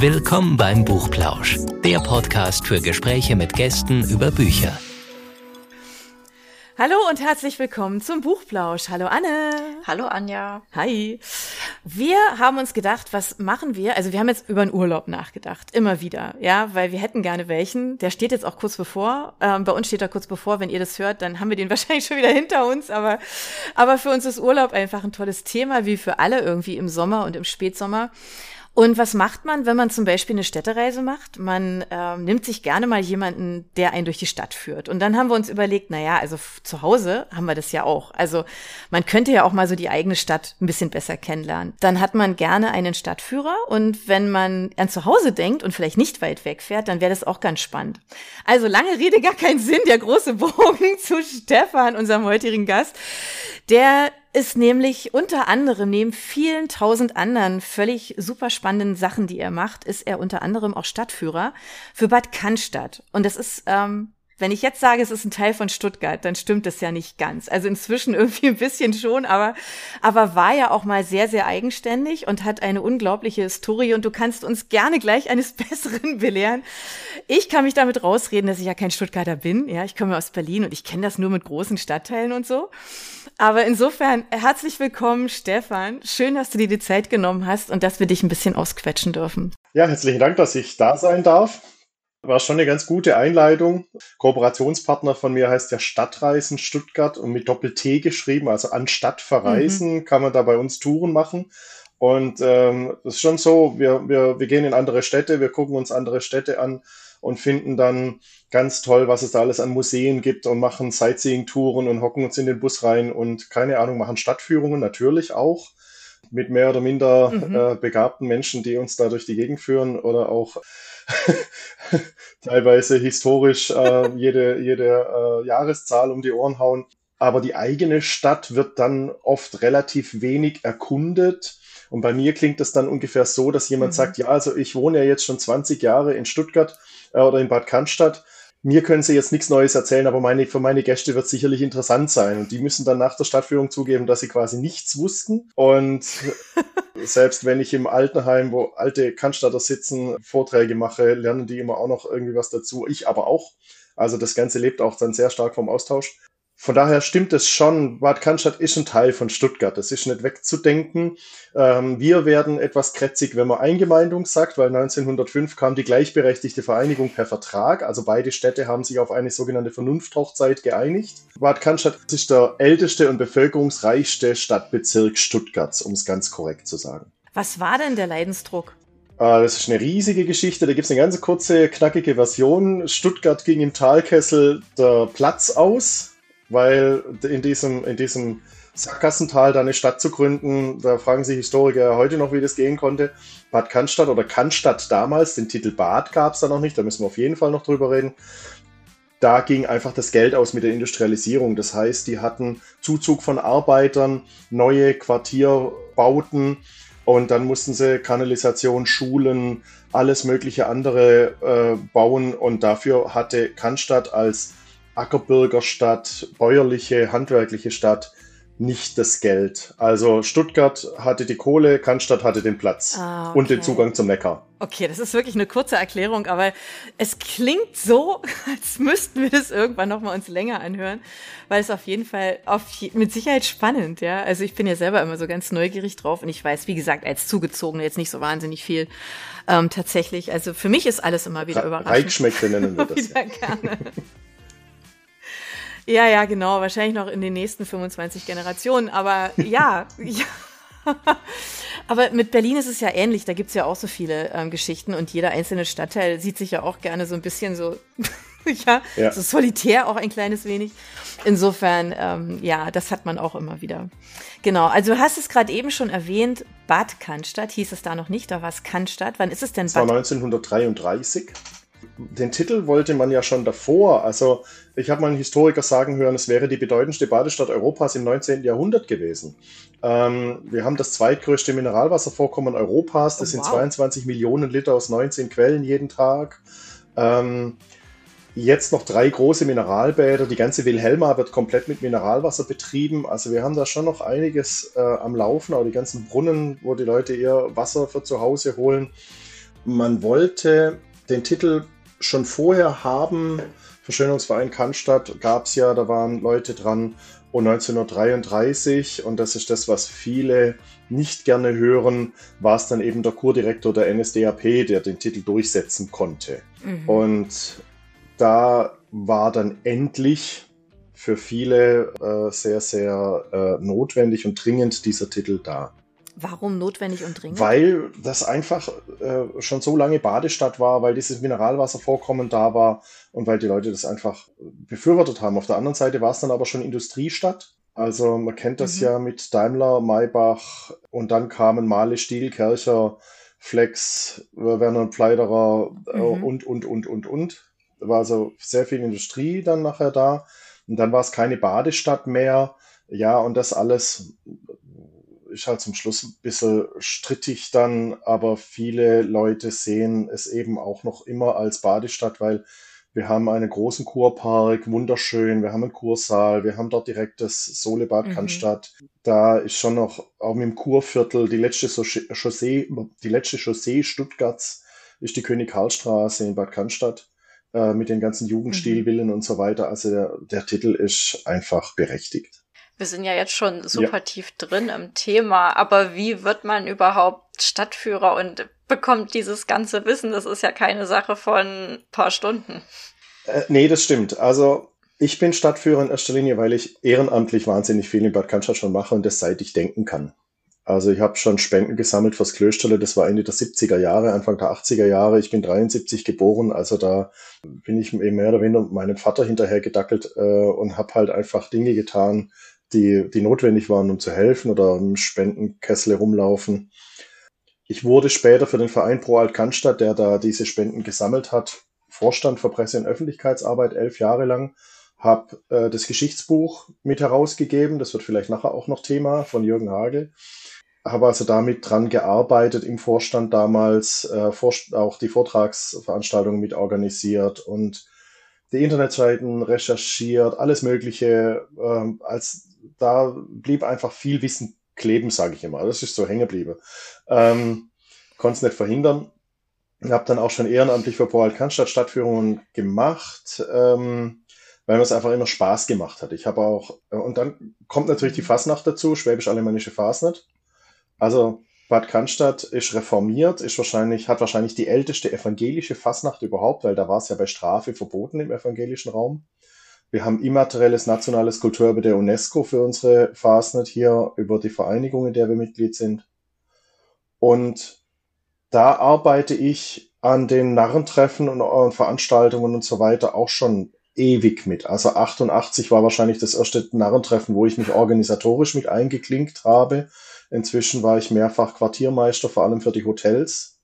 Willkommen beim Buchplausch, der Podcast für Gespräche mit Gästen über Bücher. Hallo und herzlich willkommen zum Buchplausch. Hallo Anne. Hallo Anja. Hi. Wir haben uns gedacht, was machen wir? Also wir haben jetzt über einen Urlaub nachgedacht, immer wieder, ja, weil wir hätten gerne welchen. Der steht jetzt auch kurz bevor. Ähm, bei uns steht er kurz bevor. Wenn ihr das hört, dann haben wir den wahrscheinlich schon wieder hinter uns. Aber, aber für uns ist Urlaub einfach ein tolles Thema, wie für alle irgendwie im Sommer und im Spätsommer. Und was macht man, wenn man zum Beispiel eine Städtereise macht? Man äh, nimmt sich gerne mal jemanden, der einen durch die Stadt führt. Und dann haben wir uns überlegt, na ja, also zu Hause haben wir das ja auch. Also man könnte ja auch mal so die eigene Stadt ein bisschen besser kennenlernen. Dann hat man gerne einen Stadtführer. Und wenn man an zu Hause denkt und vielleicht nicht weit weg fährt, dann wäre das auch ganz spannend. Also lange Rede, gar keinen Sinn. Der große Bogen zu Stefan, unserem heutigen Gast. Der ist nämlich unter anderem, neben vielen tausend anderen völlig super spannenden Sachen, die er macht, ist er unter anderem auch Stadtführer für Bad Cannstatt. Und das ist, ähm, wenn ich jetzt sage, es ist ein Teil von Stuttgart, dann stimmt das ja nicht ganz. Also inzwischen irgendwie ein bisschen schon, aber, aber war ja auch mal sehr, sehr eigenständig und hat eine unglaubliche Historie und du kannst uns gerne gleich eines Besseren belehren. Ich kann mich damit rausreden, dass ich ja kein Stuttgarter bin. Ja, ich komme aus Berlin und ich kenne das nur mit großen Stadtteilen und so. Aber insofern herzlich willkommen, Stefan. Schön, dass du dir die Zeit genommen hast und dass wir dich ein bisschen ausquetschen dürfen. Ja, herzlichen Dank, dass ich da sein darf. War schon eine ganz gute Einleitung. Kooperationspartner von mir heißt ja Stadtreisen Stuttgart und mit Doppel-T geschrieben, also anstatt verreisen mhm. kann man da bei uns Touren machen. Und ähm, das ist schon so, wir, wir, wir gehen in andere Städte, wir gucken uns andere Städte an und finden dann ganz toll, was es da alles an Museen gibt und machen Sightseeing-Touren und hocken uns in den Bus rein und keine Ahnung, machen Stadtführungen natürlich auch mit mehr oder minder mhm. äh, begabten Menschen, die uns da durch die Gegend führen oder auch teilweise historisch äh, jede, jede äh, Jahreszahl um die Ohren hauen. Aber die eigene Stadt wird dann oft relativ wenig erkundet. Und bei mir klingt das dann ungefähr so, dass jemand mhm. sagt, ja, also ich wohne ja jetzt schon 20 Jahre in Stuttgart äh, oder in Bad Cannstatt mir können sie jetzt nichts Neues erzählen, aber meine, für meine Gäste wird es sicherlich interessant sein. Und die müssen dann nach der Stadtführung zugeben, dass sie quasi nichts wussten. Und selbst wenn ich im Altenheim, wo alte Cannstatter sitzen, Vorträge mache, lernen die immer auch noch irgendwie was dazu. Ich aber auch. Also das Ganze lebt auch dann sehr stark vom Austausch. Von daher stimmt es schon, Bad Cannstatt ist ein Teil von Stuttgart. Das ist nicht wegzudenken. Ähm, wir werden etwas krätzig, wenn man Eingemeindung sagt, weil 1905 kam die gleichberechtigte Vereinigung per Vertrag. Also beide Städte haben sich auf eine sogenannte Vernunfthochzeit geeinigt. Bad Cannstatt ist der älteste und bevölkerungsreichste Stadtbezirk Stuttgarts, um es ganz korrekt zu sagen. Was war denn der Leidensdruck? Ah, das ist eine riesige Geschichte. Da gibt es eine ganz kurze, knackige Version. Stuttgart ging im Talkessel der Platz aus weil in diesem, in diesem Sackgassental da eine Stadt zu gründen, da fragen sich Historiker heute noch, wie das gehen konnte. Bad Cannstatt oder Cannstatt damals, den Titel Bad gab es da noch nicht, da müssen wir auf jeden Fall noch drüber reden. Da ging einfach das Geld aus mit der Industrialisierung. Das heißt, die hatten Zuzug von Arbeitern, neue Quartierbauten und dann mussten sie Kanalisation, Schulen, alles mögliche andere äh, bauen und dafür hatte Cannstatt als Ackerbürgerstadt, bäuerliche, handwerkliche Stadt nicht das Geld. Also Stuttgart hatte die Kohle, Cannstatt hatte den Platz ah, okay. und den Zugang zum Neckar. Okay, das ist wirklich eine kurze Erklärung, aber es klingt so, als müssten wir das irgendwann noch mal uns länger anhören, weil es auf jeden Fall auf, mit Sicherheit spannend, ja. Also ich bin ja selber immer so ganz neugierig drauf und ich weiß, wie gesagt, als Zugezogene jetzt nicht so wahnsinnig viel ähm, tatsächlich. Also für mich ist alles immer wieder überraschend. Reichschmeckte nennen wir das. wieder gerne. Ja, ja, genau. Wahrscheinlich noch in den nächsten 25 Generationen. Aber ja, ja. Aber mit Berlin ist es ja ähnlich. Da gibt's ja auch so viele ähm, Geschichten und jeder einzelne Stadtteil sieht sich ja auch gerne so ein bisschen so, ja, ja, so solitär auch ein kleines wenig. Insofern, ähm, ja, das hat man auch immer wieder. Genau, also du hast es gerade eben schon erwähnt, Bad Cannstatt hieß es da noch nicht, da war es Cannstatt. Wann ist es denn? Das war 1933 den Titel wollte man ja schon davor. Also ich habe mal einen Historiker sagen hören, es wäre die bedeutendste Badestadt Europas im 19. Jahrhundert gewesen. Ähm, wir haben das zweitgrößte Mineralwasservorkommen Europas. Das oh, wow. sind 22 Millionen Liter aus 19 Quellen jeden Tag. Ähm, jetzt noch drei große Mineralbäder. Die ganze Wilhelma wird komplett mit Mineralwasser betrieben. Also wir haben da schon noch einiges äh, am Laufen. Auch die ganzen Brunnen, wo die Leute ihr Wasser für zu Hause holen. man wollte den Titel schon vorher haben. Verschönungsverein Cannstatt gab es ja, da waren Leute dran. Und 1933, und das ist das, was viele nicht gerne hören, war es dann eben der Kurdirektor der NSDAP, der den Titel durchsetzen konnte. Mhm. Und da war dann endlich für viele äh, sehr, sehr äh, notwendig und dringend dieser Titel da. Warum notwendig und dringend? Weil das einfach äh, schon so lange Badestadt war, weil dieses Mineralwasservorkommen da war und weil die Leute das einfach befürwortet haben. Auf der anderen Seite war es dann aber schon Industriestadt. Also man kennt das mhm. ja mit Daimler, Maybach und dann kamen Male, Stiel, Kercher, Flex, Werner und Pleiderer äh, mhm. und, und, und, und, und. Da war also sehr viel Industrie dann nachher da. Und dann war es keine Badestadt mehr. Ja, und das alles ist halt zum Schluss ein bisschen strittig dann, aber viele Leute sehen es eben auch noch immer als Badestadt, weil wir haben einen großen Kurpark, wunderschön, wir haben einen Kursaal, wir haben dort direkt das Solebad mhm. Cannstatt. Da ist schon noch, auch mit dem Kurviertel, die letzte Chaussee, die letzte Chaussee Stuttgarts ist die König Karlstraße in Bad Cannstatt äh, mit den ganzen Jugendstilvillen mhm. und so weiter. Also der, der Titel ist einfach berechtigt wir sind ja jetzt schon super ja. tief drin im Thema, aber wie wird man überhaupt Stadtführer und bekommt dieses ganze Wissen? Das ist ja keine Sache von ein paar Stunden. Äh, nee, das stimmt. Also ich bin Stadtführer in erster Linie, weil ich ehrenamtlich wahnsinnig viel in Bad Cannstatt schon mache und das seit ich denken kann. Also ich habe schon Spenden gesammelt fürs Klösterle, das war Ende der 70er Jahre, Anfang der 80er Jahre. Ich bin 73 geboren, also da bin ich mehr oder weniger meinem Vater hinterher gedackelt äh, und habe halt einfach Dinge getan, die, die notwendig waren, um zu helfen oder im Spendenkessel rumlaufen. Ich wurde später für den Verein Pro Alt Cannstatt, der da diese Spenden gesammelt hat, Vorstand für Presse- und Öffentlichkeitsarbeit elf Jahre lang, habe äh, das Geschichtsbuch mit herausgegeben, das wird vielleicht nachher auch noch Thema von Jürgen Hagel. Habe also damit dran gearbeitet im Vorstand damals, äh, auch die Vortragsveranstaltungen mit organisiert und die Internetseiten recherchiert, alles Mögliche, äh, als da blieb einfach viel Wissen kleben, sage ich immer. Das ist so hängen geblieben. Ähm, Konnte es nicht verhindern. Ich habe dann auch schon ehrenamtlich für Paul Cannstatt Stadtführungen gemacht, ähm, weil mir es einfach immer Spaß gemacht hat. Ich habe auch, und dann kommt natürlich die Fasnacht dazu, Schwäbisch-Alemannische Fasnacht. Also Bad Cannstatt ist reformiert, ist wahrscheinlich, hat wahrscheinlich die älteste evangelische Fasnacht überhaupt, weil da war es ja bei Strafe verboten im evangelischen Raum. Wir haben immaterielles nationales Kulturerbe der UNESCO für unsere Fastnet hier über die Vereinigung, in der wir Mitglied sind. Und da arbeite ich an den Narrentreffen und, und Veranstaltungen und so weiter auch schon ewig mit. Also 88 war wahrscheinlich das erste Narrentreffen, wo ich mich organisatorisch mit eingeklinkt habe. Inzwischen war ich mehrfach Quartiermeister, vor allem für die Hotels.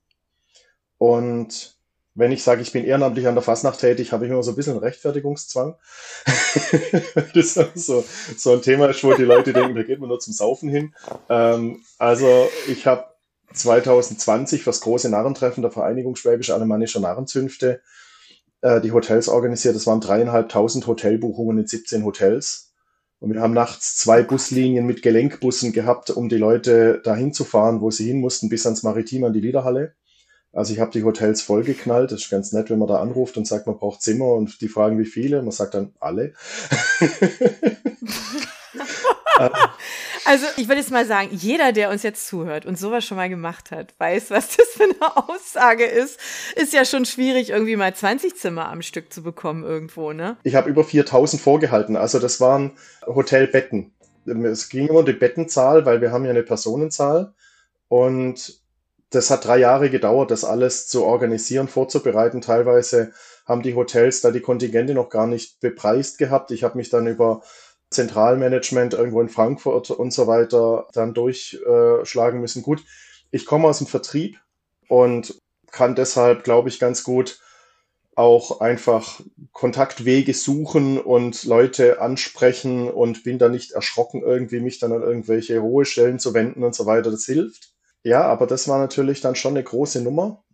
Und wenn ich sage, ich bin ehrenamtlich an der Fasnacht tätig, habe ich immer so ein bisschen Rechtfertigungszwang. das ist so, so ein Thema wo die Leute denken, da geht man nur zum Saufen hin. Ähm, also ich habe 2020 fürs große Narrentreffen der Vereinigung Schwäbisch Alemannischer Narrenzünfte äh, die Hotels organisiert. Das waren dreieinhalbtausend Hotelbuchungen in 17 Hotels. Und wir haben nachts zwei Buslinien mit Gelenkbussen gehabt, um die Leute dahin zu fahren, wo sie hin mussten, bis ans Maritim an die Liederhalle. Also ich habe die Hotels vollgeknallt. Das ist ganz nett, wenn man da anruft und sagt, man braucht Zimmer und die fragen, wie viele. Man sagt dann alle. also ich würde jetzt mal sagen, jeder, der uns jetzt zuhört und sowas schon mal gemacht hat, weiß, was das für eine Aussage ist. Ist ja schon schwierig, irgendwie mal 20 Zimmer am Stück zu bekommen irgendwo, ne? Ich habe über 4000 vorgehalten. Also das waren Hotelbetten. Es ging immer um die Bettenzahl, weil wir haben ja eine Personenzahl. Und das hat drei Jahre gedauert, das alles zu organisieren, vorzubereiten. Teilweise haben die Hotels da die Kontingente noch gar nicht bepreist gehabt. Ich habe mich dann über Zentralmanagement irgendwo in Frankfurt und so weiter dann durchschlagen müssen. Gut, ich komme aus dem Vertrieb und kann deshalb, glaube ich, ganz gut auch einfach Kontaktwege suchen und Leute ansprechen und bin da nicht erschrocken, irgendwie mich dann an irgendwelche hohe Stellen zu wenden und so weiter. Das hilft. Ja, aber das war natürlich dann schon eine große Nummer.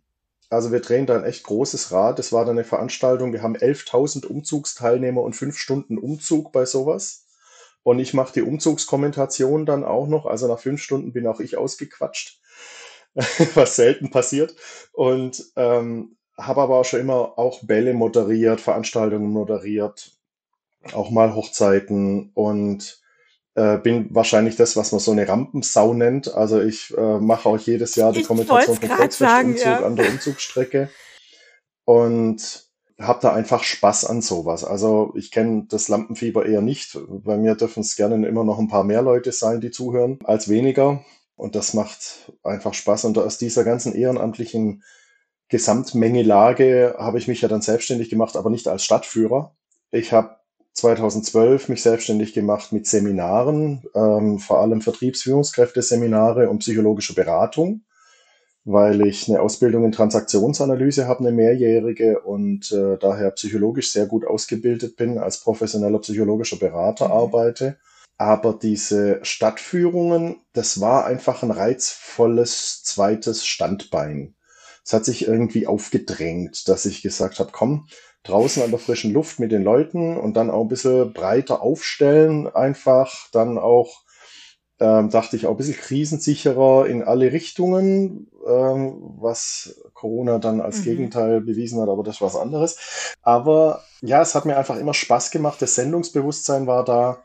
Also wir drehen da ein echt großes Rad. Das war dann eine Veranstaltung. Wir haben 11.000 Umzugsteilnehmer und fünf Stunden Umzug bei sowas. Und ich mache die Umzugskommentation dann auch noch. Also nach fünf Stunden bin auch ich ausgequatscht. was selten passiert. Und ähm, habe aber auch schon immer auch Bälle moderiert, Veranstaltungen moderiert, auch mal Hochzeiten und äh, bin wahrscheinlich das, was man so eine Rampensau nennt. Also ich äh, mache auch jedes Jahr die Ich vom grad sagen, Volksfestumzug ja. an der Umzugsstrecke und habe da einfach Spaß an sowas. Also ich kenne das Lampenfieber eher nicht. Bei mir dürfen es gerne immer noch ein paar mehr Leute sein, die zuhören, als weniger. Und das macht einfach Spaß. Und aus dieser ganzen ehrenamtlichen Gesamtmengelage habe ich mich ja dann selbstständig gemacht, aber nicht als Stadtführer. Ich habe 2012 mich selbstständig gemacht mit Seminaren, ähm, vor allem Vertriebsführungskräfteseminare und psychologische Beratung, weil ich eine Ausbildung in Transaktionsanalyse habe, eine mehrjährige und äh, daher psychologisch sehr gut ausgebildet bin, als professioneller psychologischer Berater Mhm. arbeite. Aber diese Stadtführungen, das war einfach ein reizvolles zweites Standbein. Es hat sich irgendwie aufgedrängt, dass ich gesagt habe, komm, draußen an der frischen Luft mit den Leuten und dann auch ein bisschen breiter aufstellen, einfach dann auch, ähm, dachte ich, auch ein bisschen krisensicherer in alle Richtungen, ähm, was Corona dann als Mhm. Gegenteil bewiesen hat, aber das war was anderes. Aber ja, es hat mir einfach immer Spaß gemacht, das Sendungsbewusstsein war da.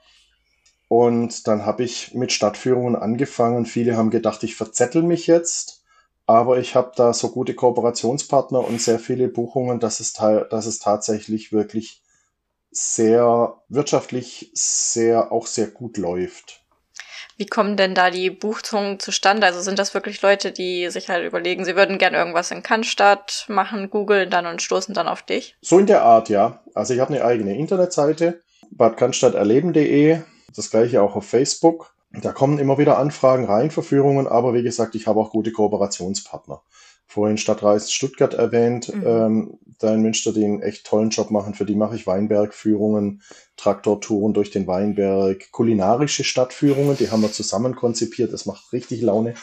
Und dann habe ich mit Stadtführungen angefangen. Viele haben gedacht, ich verzettel mich jetzt. Aber ich habe da so gute Kooperationspartner und sehr viele Buchungen, dass es, dass es tatsächlich wirklich sehr wirtschaftlich sehr auch sehr gut läuft. Wie kommen denn da die Buchungen zustande? Also sind das wirklich Leute, die sich halt überlegen, sie würden gern irgendwas in Cannstatt machen, googeln dann und stoßen dann auf dich? So in der Art, ja. Also ich habe eine eigene Internetseite, badcannstatterleben.de, das gleiche auch auf Facebook. Da kommen immer wieder Anfragen rein, Verführungen, aber wie gesagt, ich habe auch gute Kooperationspartner. Vorhin Stadtreisen Stuttgart erwähnt, Mhm. ähm, da in Münster, die einen echt tollen Job machen. Für die mache ich Weinbergführungen, Traktortouren durch den Weinberg, kulinarische Stadtführungen, die haben wir zusammen konzipiert. Das macht richtig Laune.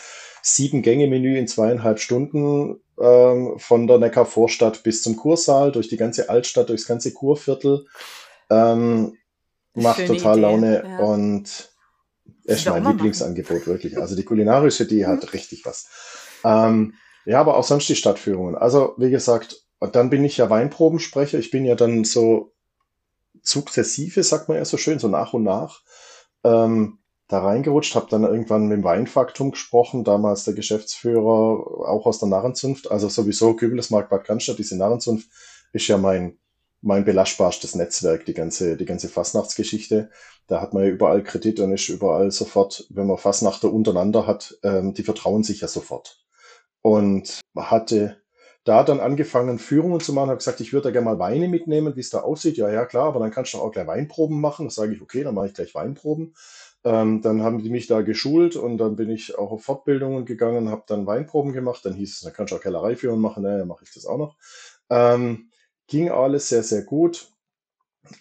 Sieben Gänge Menü in zweieinhalb Stunden ähm, von der Neckarvorstadt bis zum Kursaal, durch die ganze Altstadt, durchs ganze Kurviertel. Ähm, macht Schöne total Idee, Laune ja. und Das ist mein Lieblingsangebot, wirklich. Also die kulinarische, die Mhm. hat richtig was. Ähm, ja, aber auch sonst die Stadtführungen. Also, wie gesagt, und dann bin ich ja Weinprobensprecher. Ich bin ja dann so sukzessive, sagt man ja so schön, so nach und nach ähm, da reingerutscht, habe dann irgendwann mit dem Weinfaktum gesprochen, damals der Geschäftsführer, auch aus der Narrenzunft, also sowieso Kübelesmarkt Bad Cannstatt, diese Narrenzunft ist ja mein, mein belastbarstes Netzwerk, die ganze, die ganze Fastnachtsgeschichte. Da hat man ja überall Kredit und ist überall sofort, wenn man Fastnachter untereinander hat, ähm, die vertrauen sich ja sofort. Und hatte da dann angefangen, Führungen zu machen, habe gesagt, ich würde da gerne mal Weine mitnehmen, wie es da aussieht. Ja, ja, klar, aber dann kannst du auch gleich Weinproben machen. Das sage ich, okay, dann mache ich gleich Weinproben. Ähm, dann haben die mich da geschult und dann bin ich auch auf Fortbildungen gegangen, habe dann Weinproben gemacht. Dann hieß es, dann kannst du auch Kellereiführungen machen. Naja, mache ich das auch noch. Ähm, ging alles sehr, sehr gut.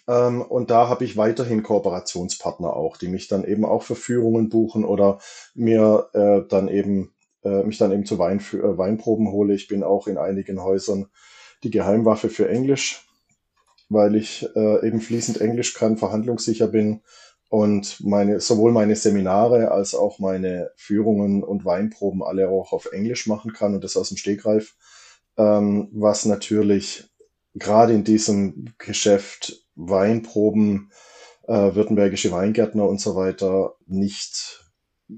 Ähm, und da habe ich weiterhin Kooperationspartner auch, die mich dann eben auch für Führungen buchen oder mir äh, dann eben äh, mich dann eben zu Wein, äh, Weinproben hole. Ich bin auch in einigen Häusern die Geheimwaffe für Englisch, weil ich äh, eben fließend Englisch kann, verhandlungssicher bin und meine, sowohl meine Seminare als auch meine Führungen und Weinproben alle auch auf Englisch machen kann und das aus dem Stegreif, ähm, was natürlich gerade in diesem Geschäft Weinproben, äh, württembergische Weingärtner und so weiter nicht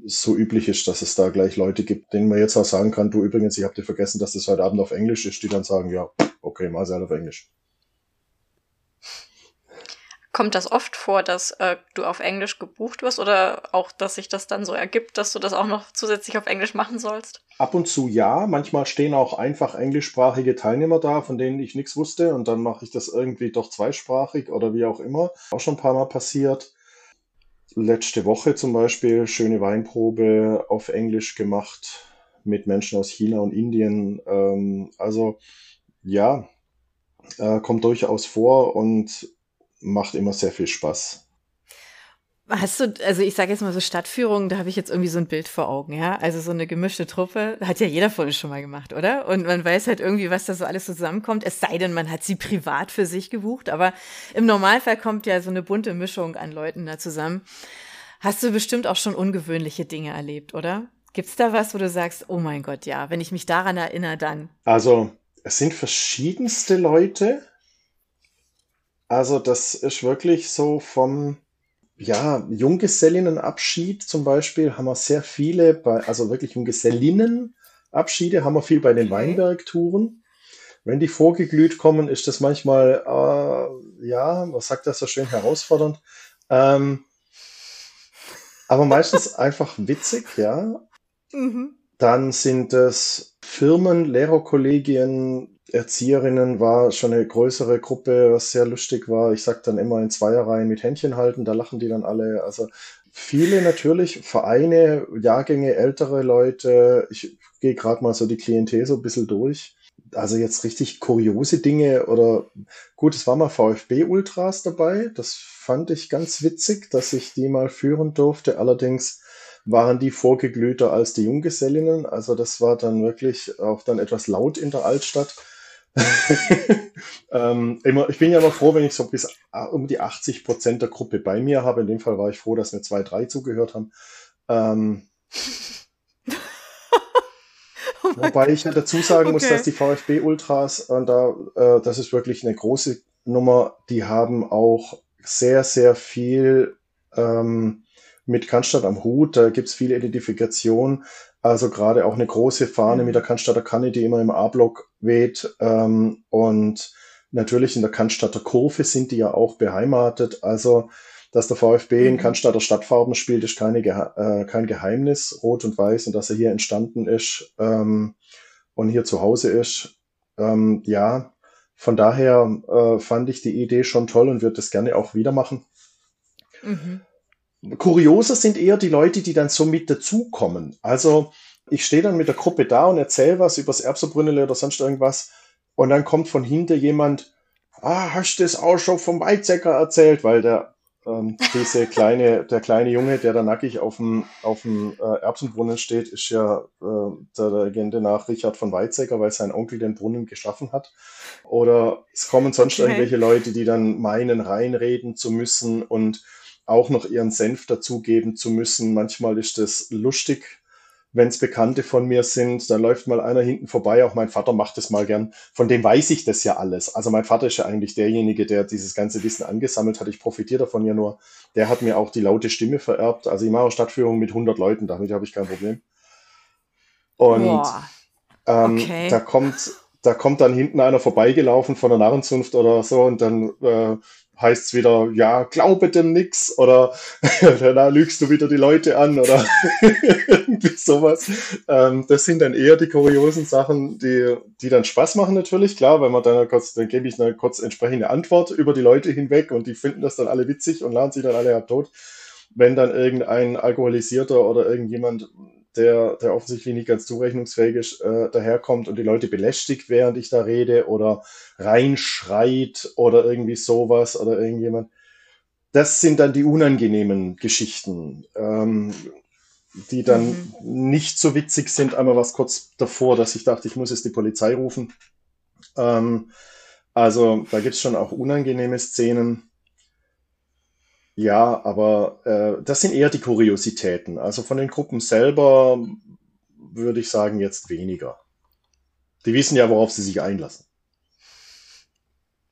so üblich ist, dass es da gleich Leute gibt, denen man jetzt auch sagen kann, du übrigens, ich habe dir vergessen, dass das heute Abend auf Englisch ist, die dann sagen, ja, okay, mal halt auf Englisch. Kommt das oft vor, dass äh, du auf Englisch gebucht wirst oder auch, dass sich das dann so ergibt, dass du das auch noch zusätzlich auf Englisch machen sollst? Ab und zu ja, manchmal stehen auch einfach englischsprachige Teilnehmer da, von denen ich nichts wusste und dann mache ich das irgendwie doch zweisprachig oder wie auch immer. Auch schon ein paar Mal passiert. Letzte Woche zum Beispiel schöne Weinprobe auf Englisch gemacht mit Menschen aus China und Indien. Ähm, also ja, äh, kommt durchaus vor und macht immer sehr viel Spaß. Hast du, also ich sage jetzt mal so Stadtführungen, da habe ich jetzt irgendwie so ein Bild vor Augen, ja. Also so eine gemischte Truppe, hat ja jeder von uns schon mal gemacht, oder? Und man weiß halt irgendwie, was da so alles zusammenkommt. Es sei denn, man hat sie privat für sich gebucht, aber im Normalfall kommt ja so eine bunte Mischung an Leuten da zusammen. Hast du bestimmt auch schon ungewöhnliche Dinge erlebt, oder? Gibt es da was, wo du sagst, oh mein Gott, ja, wenn ich mich daran erinnere, dann? Also, es sind verschiedenste Leute. Also, das ist wirklich so vom, ja, Junggesellinnenabschied zum Beispiel haben wir sehr viele, bei, also wirklich Junggesellinnenabschiede haben wir viel bei den Weinbergtouren. Wenn die vorgeglüht kommen, ist das manchmal, äh, ja, was sagt das so schön, herausfordernd. Ähm, aber meistens einfach witzig, ja. Mhm. Dann sind es Firmen, Lehrerkollegien, Erzieherinnen war schon eine größere Gruppe, was sehr lustig war. Ich sag dann immer in Zweierreihen mit Händchen halten, da lachen die dann alle. Also viele natürlich, Vereine, Jahrgänge, ältere Leute. Ich gehe gerade mal so die Klientel so ein bisschen durch. Also jetzt richtig kuriose Dinge oder gut, es war mal VfB Ultras dabei. Das fand ich ganz witzig, dass ich die mal führen durfte. Allerdings waren die vorgeglühter als die Junggesellinnen. Also das war dann wirklich auch dann etwas laut in der Altstadt. ähm, immer, ich bin ja immer froh, wenn ich so bis äh, um die 80 Prozent der Gruppe bei mir habe. In dem Fall war ich froh, dass mir zwei, drei zugehört haben. Ähm, oh wobei ich ja dazu sagen okay. muss, dass die VfB Ultras, und da, äh, das ist wirklich eine große Nummer, die haben auch sehr, sehr viel ähm, mit Cannstatt am Hut. Da gibt's viele Identifikation. Also gerade auch eine große Fahne mit der Cannstatter Kanne, die immer im A-Block weht. Ähm, und natürlich in der Cannstatter Kurve sind die ja auch beheimatet. Also, dass der VfB in mhm. Cannstatter Stadtfarben spielt, ist keine, äh, kein Geheimnis, rot und weiß, und dass er hier entstanden ist ähm, und hier zu Hause ist. Ähm, ja, von daher äh, fand ich die Idee schon toll und würde das gerne auch wieder machen. Mhm. Kurioser sind eher die Leute, die dann so mit dazukommen. Also ich stehe dann mit der Gruppe da und erzähle was über das Erbserbrünnele oder sonst irgendwas und dann kommt von hinten jemand, ah, hast du das auch schon vom Weizsäcker erzählt? Weil der, ähm, diese kleine, der kleine Junge, der da nackig auf dem, auf dem äh, Erbsenbrunnen steht, ist ja äh, der Legende nach Richard von Weizsäcker, weil sein Onkel den Brunnen geschaffen hat. Oder es kommen sonst okay. irgendwelche Leute, die dann meinen, reinreden zu müssen und auch noch ihren Senf dazugeben zu müssen. Manchmal ist das lustig, wenn es Bekannte von mir sind, dann läuft mal einer hinten vorbei, auch mein Vater macht das mal gern. Von dem weiß ich das ja alles. Also mein Vater ist ja eigentlich derjenige, der dieses ganze Wissen angesammelt hat. Ich profitiere davon ja nur. Der hat mir auch die laute Stimme vererbt. Also ich mache Stadtführungen mit 100 Leuten, damit habe ich kein Problem. Und ähm, okay. da kommt da kommt dann hinten einer vorbeigelaufen von der Narrenzunft oder so und dann äh, heißt es wieder, ja, glaube dem nix oder da lügst du wieder die Leute an oder irgendwie sowas. Ähm, das sind dann eher die kuriosen Sachen, die, die dann Spaß machen natürlich, klar, wenn man dann kurz, dann gebe ich eine kurz entsprechende Antwort über die Leute hinweg und die finden das dann alle witzig und laden sich dann alle ab tot. Wenn dann irgendein Alkoholisierter oder irgendjemand der, der offensichtlich nicht ganz zurechnungsfähig ist, äh, daherkommt und die Leute belästigt, während ich da rede oder reinschreit oder irgendwie sowas oder irgendjemand. Das sind dann die unangenehmen Geschichten, ähm, die dann mhm. nicht so witzig sind. Einmal was kurz davor, dass ich dachte, ich muss jetzt die Polizei rufen. Ähm, also da gibt's schon auch unangenehme Szenen. Ja, aber äh, das sind eher die Kuriositäten. Also von den Gruppen selber würde ich sagen jetzt weniger. Die wissen ja, worauf sie sich einlassen.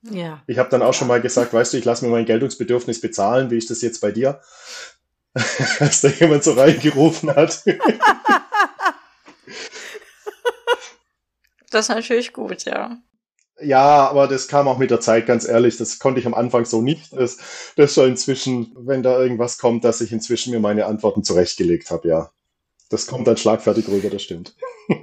Ja. Ich habe dann auch schon mal gesagt, weißt du, ich lasse mir mein Geltungsbedürfnis bezahlen. Wie ist das jetzt bei dir? Als da jemand so reingerufen hat. das ist natürlich gut, ja. Ja, aber das kam auch mit der Zeit, ganz ehrlich. Das konnte ich am Anfang so nicht. Das, das soll inzwischen, wenn da irgendwas kommt, dass ich inzwischen mir meine Antworten zurechtgelegt habe, ja. Das kommt dann schlagfertig rüber, das stimmt.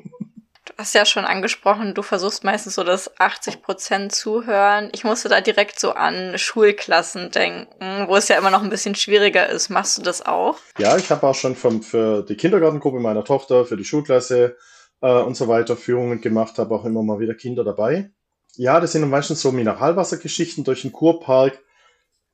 Du hast ja schon angesprochen, du versuchst meistens so das 80 Prozent zuhören. Ich musste da direkt so an Schulklassen denken, wo es ja immer noch ein bisschen schwieriger ist. Machst du das auch? Ja, ich habe auch schon vom, für die Kindergartengruppe meiner Tochter, für die Schulklasse äh, und so weiter Führungen gemacht, habe auch immer mal wieder Kinder dabei ja, das sind meistens so Mineralwassergeschichten durch den Kurpark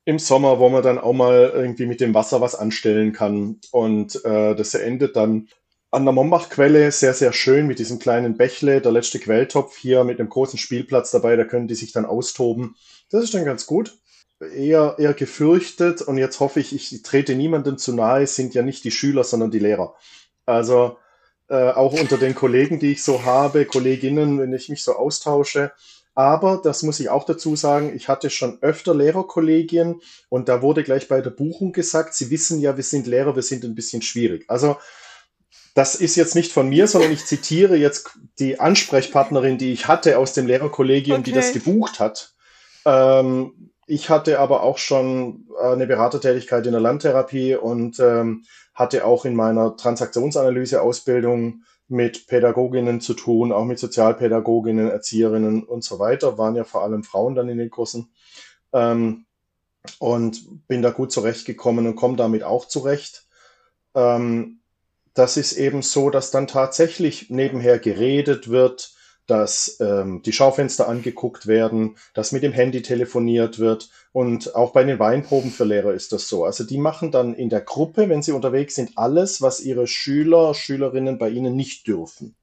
im Sommer, wo man dann auch mal irgendwie mit dem Wasser was anstellen kann. Und äh, das endet dann an der Mombachquelle sehr, sehr schön mit diesem kleinen Bächle, der letzte Quelltopf hier mit einem großen Spielplatz dabei, da können die sich dann austoben. Das ist dann ganz gut. Eher, eher gefürchtet und jetzt hoffe ich, ich trete niemandem zu nahe, sind ja nicht die Schüler, sondern die Lehrer. Also äh, auch unter den Kollegen, die ich so habe, Kolleginnen, wenn ich mich so austausche. Aber das muss ich auch dazu sagen, ich hatte schon öfter Lehrerkollegien und da wurde gleich bei der Buchung gesagt, Sie wissen ja, wir sind Lehrer, wir sind ein bisschen schwierig. Also das ist jetzt nicht von mir, sondern ich zitiere jetzt die Ansprechpartnerin, die ich hatte aus dem Lehrerkollegium, okay. die das gebucht hat. Ähm, ich hatte aber auch schon eine Beratertätigkeit in der Landtherapie und ähm, hatte auch in meiner Transaktionsanalyse-Ausbildung mit Pädagoginnen zu tun, auch mit Sozialpädagoginnen, Erzieherinnen und so weiter. Waren ja vor allem Frauen dann in den Kursen. Ähm, und bin da gut zurechtgekommen und komme damit auch zurecht. Ähm, das ist eben so, dass dann tatsächlich nebenher geredet wird, dass ähm, die Schaufenster angeguckt werden, dass mit dem Handy telefoniert wird und auch bei den Weinproben für Lehrer ist das so. Also die machen dann in der Gruppe, wenn sie unterwegs sind, alles, was ihre Schüler, Schülerinnen bei ihnen nicht dürfen.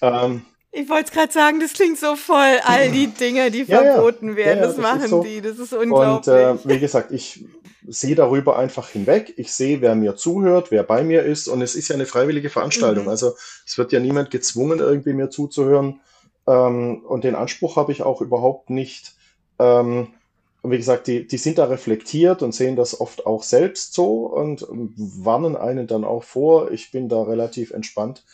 Ähm, ich wollte es gerade sagen, das klingt so voll, all die Dinge, die ja, verboten ja, werden, ja, das, das, machen so. die, das ist unglaublich. Und äh, wie gesagt, ich sehe darüber einfach hinweg. Ich sehe, wer mir zuhört, wer bei mir ist. Und es ist ja eine freiwillige Veranstaltung. Mhm. Also es wird ja niemand gezwungen, irgendwie mir zuzuhören. Ähm, und den Anspruch habe ich auch überhaupt nicht. Ähm, und wie gesagt, die, die sind da reflektiert und sehen das oft auch selbst so und warnen einen dann auch vor. Ich bin da relativ entspannt.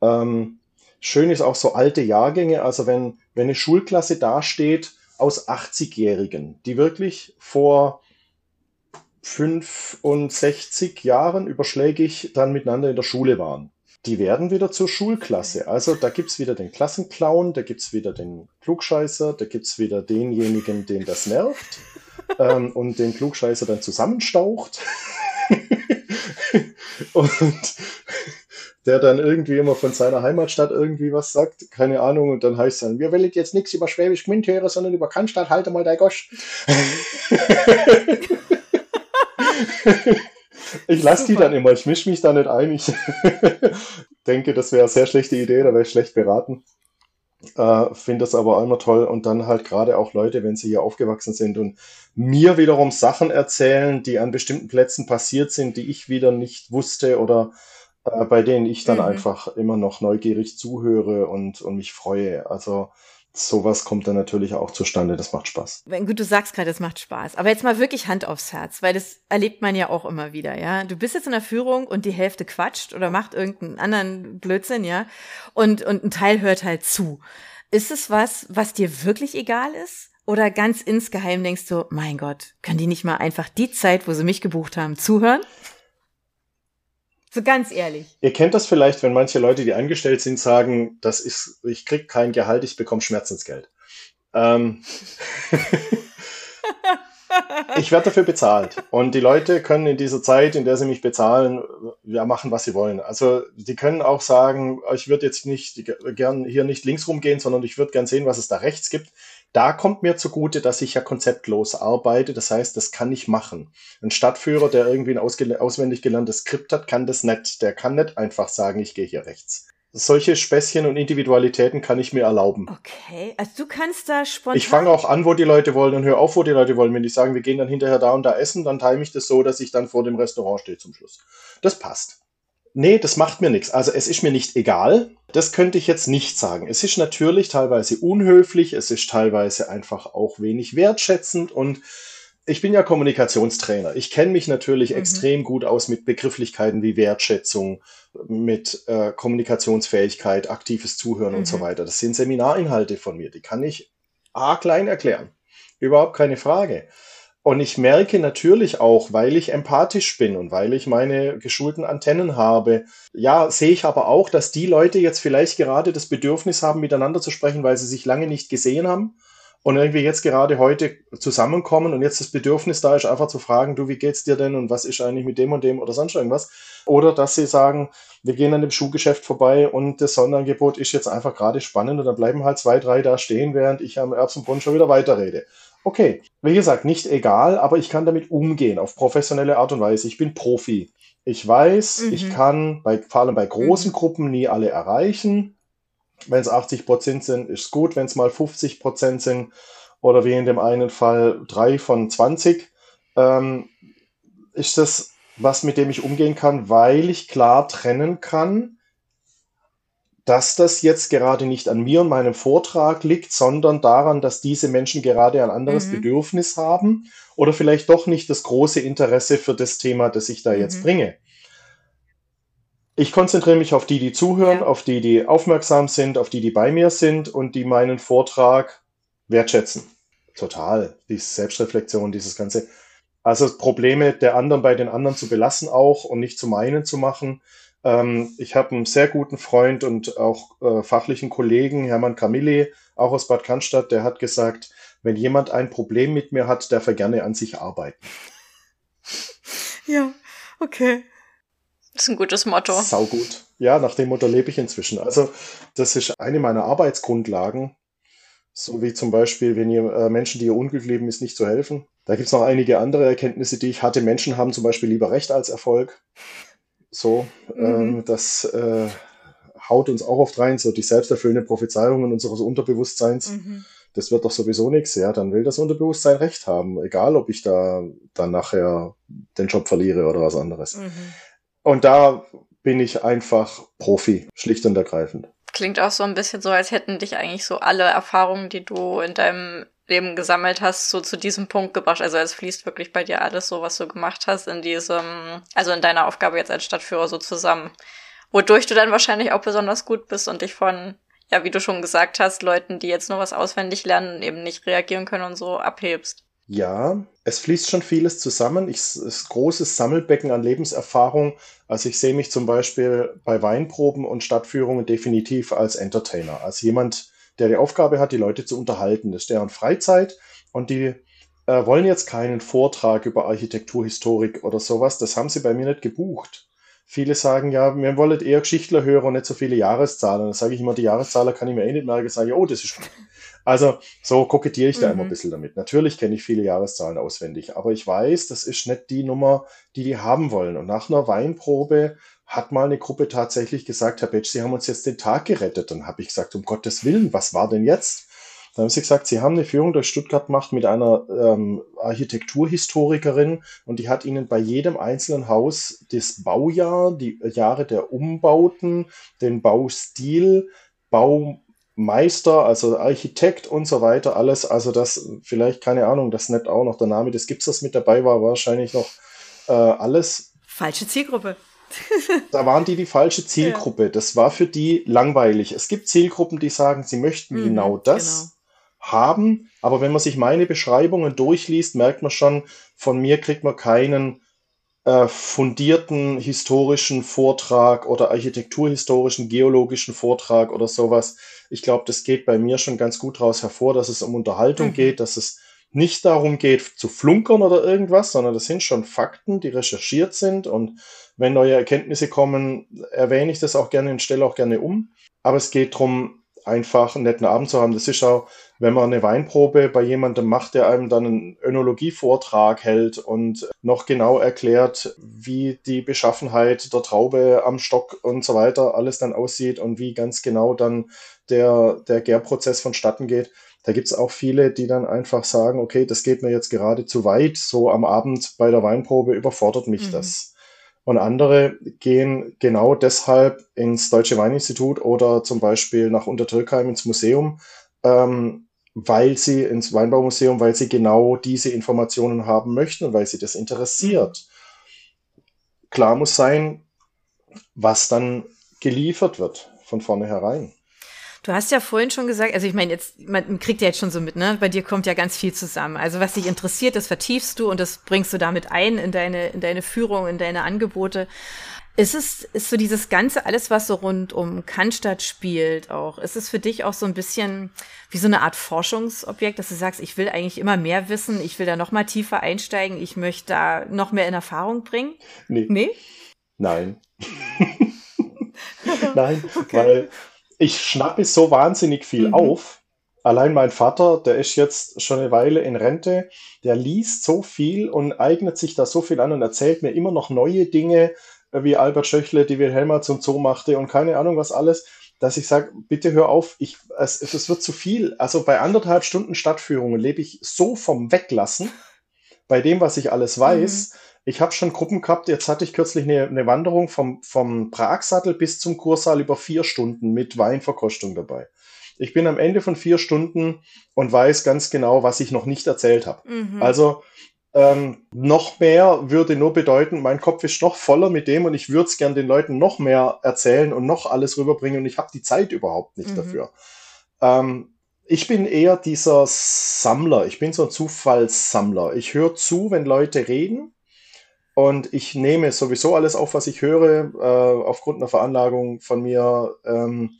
Ähm, schön ist auch so alte Jahrgänge. Also wenn, wenn eine Schulklasse dasteht aus 80-Jährigen, die wirklich vor 65 Jahren überschlägig dann miteinander in der Schule waren. Die werden wieder zur Schulklasse. Also da gibt es wieder den Klassenclown, da gibt es wieder den Klugscheißer, da gibt es wieder denjenigen, den das nervt ähm, und den Klugscheißer dann zusammenstaucht. und der dann irgendwie immer von seiner Heimatstadt irgendwie was sagt, keine Ahnung, und dann heißt es dann, wir wollen jetzt nichts über Schwäbisch Gmünd hören, sondern über Cannstatt, halte mal dein Gosch. ich lasse die dann immer, ich mische mich da nicht ein. Ich denke, das wäre eine sehr schlechte Idee, da wäre ich schlecht beraten. Äh, Finde das aber immer toll. Und dann halt gerade auch Leute, wenn sie hier aufgewachsen sind und mir wiederum Sachen erzählen, die an bestimmten Plätzen passiert sind, die ich wieder nicht wusste oder äh, bei denen ich dann mhm. einfach immer noch neugierig zuhöre und, und mich freue. Also sowas kommt dann natürlich auch zustande. Das macht Spaß. Wenn gut, du sagst gerade, es macht Spaß. Aber jetzt mal wirklich Hand aufs Herz, weil das erlebt man ja auch immer wieder, ja. Du bist jetzt in der Führung und die Hälfte quatscht oder macht irgendeinen anderen Blödsinn, ja. Und, und ein Teil hört halt zu. Ist es was, was dir wirklich egal ist? Oder ganz insgeheim denkst du, mein Gott, können die nicht mal einfach die Zeit, wo sie mich gebucht haben, zuhören? So ganz ehrlich. Ihr kennt das vielleicht, wenn manche Leute, die angestellt sind, sagen, das ist, ich krieg kein Gehalt, ich bekomme Schmerzensgeld. Ähm, ich werde dafür bezahlt. Und die Leute können in dieser Zeit, in der sie mich bezahlen, ja, machen, was sie wollen. Also die können auch sagen, ich würde jetzt nicht gern hier nicht links rumgehen, sondern ich würde gern sehen, was es da rechts gibt. Da kommt mir zugute, dass ich ja konzeptlos arbeite. Das heißt, das kann ich machen. Ein Stadtführer, der irgendwie ein auswendig gelerntes Skript hat, kann das nicht. Der kann nicht einfach sagen, ich gehe hier rechts. Solche Späßchen und Individualitäten kann ich mir erlauben. Okay, also du kannst da spontan. Ich fange auch an, wo die Leute wollen und höre auf, wo die Leute wollen. Wenn die sagen, wir gehen dann hinterher da und da essen, dann time ich das so, dass ich dann vor dem Restaurant stehe zum Schluss. Das passt. Nee, das macht mir nichts. Also es ist mir nicht egal. Das könnte ich jetzt nicht sagen. Es ist natürlich teilweise unhöflich, es ist teilweise einfach auch wenig wertschätzend und ich bin ja Kommunikationstrainer. Ich kenne mich natürlich mhm. extrem gut aus mit Begrifflichkeiten wie Wertschätzung, mit äh, Kommunikationsfähigkeit, aktives Zuhören mhm. und so mhm. weiter. Das sind Seminarinhalte von mir, die kann ich A klein erklären. Überhaupt keine Frage. Und ich merke natürlich auch, weil ich empathisch bin und weil ich meine geschulten Antennen habe, ja, sehe ich aber auch, dass die Leute jetzt vielleicht gerade das Bedürfnis haben, miteinander zu sprechen, weil sie sich lange nicht gesehen haben und irgendwie jetzt gerade heute zusammenkommen und jetzt das Bedürfnis da ist, einfach zu fragen, du, wie geht's dir denn und was ist eigentlich mit dem und dem oder sonst irgendwas. Oder dass sie sagen, wir gehen an dem Schuhgeschäft vorbei und das Sonderangebot ist jetzt einfach gerade spannend und dann bleiben halt zwei, drei da stehen, während ich am Erbsenbrunnen schon wieder weiterrede. Okay, wie gesagt, nicht egal, aber ich kann damit umgehen auf professionelle Art und Weise. Ich bin Profi. Ich weiß, mhm. ich kann bei, vor allem bei großen mhm. Gruppen nie alle erreichen. Wenn es 80 Prozent sind, ist gut. Wenn es mal 50 Prozent sind oder wie in dem einen Fall drei von 20, ähm, ist das was, mit dem ich umgehen kann, weil ich klar trennen kann, dass das jetzt gerade nicht an mir und meinem Vortrag liegt, sondern daran, dass diese Menschen gerade ein anderes mhm. Bedürfnis haben oder vielleicht doch nicht das große Interesse für das Thema, das ich da mhm. jetzt bringe. Ich konzentriere mich auf die, die zuhören, ja. auf die, die aufmerksam sind, auf die, die bei mir sind und die meinen Vortrag wertschätzen. Total. Die Selbstreflexion, dieses Ganze. Also Probleme der anderen bei den anderen zu belassen auch und nicht zu meinen zu machen ähm, ich habe einen sehr guten Freund und auch äh, fachlichen Kollegen, Hermann Camilli, auch aus Bad Cannstatt, der hat gesagt, wenn jemand ein Problem mit mir hat, darf er gerne an sich arbeiten. Ja, okay. Das ist ein gutes Motto. Sau gut. Ja, nach dem Motto lebe ich inzwischen. Also, das ist eine meiner Arbeitsgrundlagen. So wie zum Beispiel, wenn ihr äh, Menschen, die ihr unglücklich leben, ist nicht zu helfen. Da gibt es noch einige andere Erkenntnisse, die ich hatte. Menschen haben zum Beispiel lieber Recht als Erfolg. So, mhm. ähm, das äh, haut uns auch oft rein, so die selbsterfüllenden Prophezeiungen unseres Unterbewusstseins. Mhm. Das wird doch sowieso nichts, ja, dann will das Unterbewusstsein recht haben, egal ob ich da dann nachher den Job verliere oder was anderes. Mhm. Und da bin ich einfach Profi, schlicht und ergreifend. Klingt auch so ein bisschen so, als hätten dich eigentlich so alle Erfahrungen, die du in deinem Leben gesammelt hast, so zu diesem Punkt gebracht. Also es fließt wirklich bei dir alles so, was du gemacht hast, in diesem, also in deiner Aufgabe jetzt als Stadtführer so zusammen. Wodurch du dann wahrscheinlich auch besonders gut bist und dich von, ja, wie du schon gesagt hast, Leuten, die jetzt nur was auswendig lernen, eben nicht reagieren können und so abhebst. Ja, es fließt schon vieles zusammen. Ich, es ist großes Sammelbecken an Lebenserfahrung. Also ich sehe mich zum Beispiel bei Weinproben und Stadtführungen definitiv als Entertainer, als jemand, der die Aufgabe hat, die Leute zu unterhalten. Das ist deren Freizeit und die äh, wollen jetzt keinen Vortrag über Architekturhistorik oder sowas. Das haben sie bei mir nicht gebucht. Viele sagen ja, wir wollen eher Geschichtler hören und nicht so viele Jahreszahlen. Dann sage ich immer, die Jahreszahlen kann ich mir eh nicht merken. Sage ich, oh, das ist Also so kokettiere ich da mhm. immer ein bisschen damit. Natürlich kenne ich viele Jahreszahlen auswendig, aber ich weiß, das ist nicht die Nummer, die die haben wollen. Und nach einer Weinprobe hat mal eine Gruppe tatsächlich gesagt, Herr Betsch, Sie haben uns jetzt den Tag gerettet. Dann habe ich gesagt, um Gottes Willen, was war denn jetzt? Dann haben sie gesagt, sie haben eine Führung durch Stuttgart gemacht mit einer ähm, Architekturhistorikerin und die hat ihnen bei jedem einzelnen Haus das Baujahr, die Jahre der Umbauten, den Baustil, Baumeister, also Architekt und so weiter, alles. Also das, vielleicht, keine Ahnung, das nicht auch noch der Name des Gipsers mit dabei war, wahrscheinlich noch äh, alles. Falsche Zielgruppe. Da waren die die falsche Zielgruppe. Ja. Das war für die langweilig. Es gibt Zielgruppen, die sagen, sie möchten mhm, genau das genau. haben. Aber wenn man sich meine Beschreibungen durchliest, merkt man schon, von mir kriegt man keinen äh, fundierten historischen Vortrag oder architekturhistorischen, geologischen Vortrag oder sowas. Ich glaube, das geht bei mir schon ganz gut daraus hervor, dass es um Unterhaltung mhm. geht, dass es nicht darum geht zu flunkern oder irgendwas, sondern das sind schon Fakten, die recherchiert sind und wenn neue Erkenntnisse kommen, erwähne ich das auch gerne und stelle auch gerne um. Aber es geht darum, einfach einen netten Abend zu haben. Das ist auch, wenn man eine Weinprobe bei jemandem macht, der einem dann einen Önologievortrag hält und noch genau erklärt, wie die Beschaffenheit der Traube am Stock und so weiter alles dann aussieht und wie ganz genau dann der, der Gärprozess vonstatten geht. Da gibt es auch viele, die dann einfach sagen, okay, das geht mir jetzt gerade zu weit. So am Abend bei der Weinprobe überfordert mich mhm. das. Und andere gehen genau deshalb ins Deutsche Weininstitut oder zum Beispiel nach Untertürkheim ins Museum, ähm, weil sie ins Weinbaumuseum, weil sie genau diese Informationen haben möchten und weil sie das interessiert. Klar muss sein, was dann geliefert wird von vornherein. Du hast ja vorhin schon gesagt, also ich meine, jetzt, man kriegt ja jetzt schon so mit, ne? Bei dir kommt ja ganz viel zusammen. Also was dich interessiert, das vertiefst du und das bringst du damit ein in deine, in deine Führung, in deine Angebote. Ist es, ist so dieses Ganze, alles, was so rund um Cannstatt spielt auch, ist es für dich auch so ein bisschen wie so eine Art Forschungsobjekt, dass du sagst, ich will eigentlich immer mehr wissen, ich will da noch mal tiefer einsteigen, ich möchte da noch mehr in Erfahrung bringen? Nee. Nee? Nein. Nein, okay. weil ich schnappe so wahnsinnig viel mhm. auf. Allein mein Vater, der ist jetzt schon eine Weile in Rente, der liest so viel und eignet sich da so viel an und erzählt mir immer noch neue Dinge, äh, wie Albert Schöchle, die Wilhelma zum Zoo machte und keine Ahnung was alles, dass ich sage, bitte hör auf, ich, es, es wird zu viel. Also bei anderthalb Stunden Stadtführungen lebe ich so vom Weglassen, bei dem, was ich alles weiß. Mhm Ich habe schon Gruppen gehabt, jetzt hatte ich kürzlich eine, eine Wanderung vom, vom Pragsattel bis zum Kursaal über vier Stunden mit Weinverkostung dabei. Ich bin am Ende von vier Stunden und weiß ganz genau, was ich noch nicht erzählt habe. Mhm. Also ähm, noch mehr würde nur bedeuten, mein Kopf ist noch voller mit dem und ich würde es gern den Leuten noch mehr erzählen und noch alles rüberbringen und ich habe die Zeit überhaupt nicht mhm. dafür. Ähm, ich bin eher dieser Sammler. Ich bin so ein Zufallssammler. Ich höre zu, wenn Leute reden und ich nehme sowieso alles auf, was ich höre, äh, aufgrund einer Veranlagung von mir, ähm,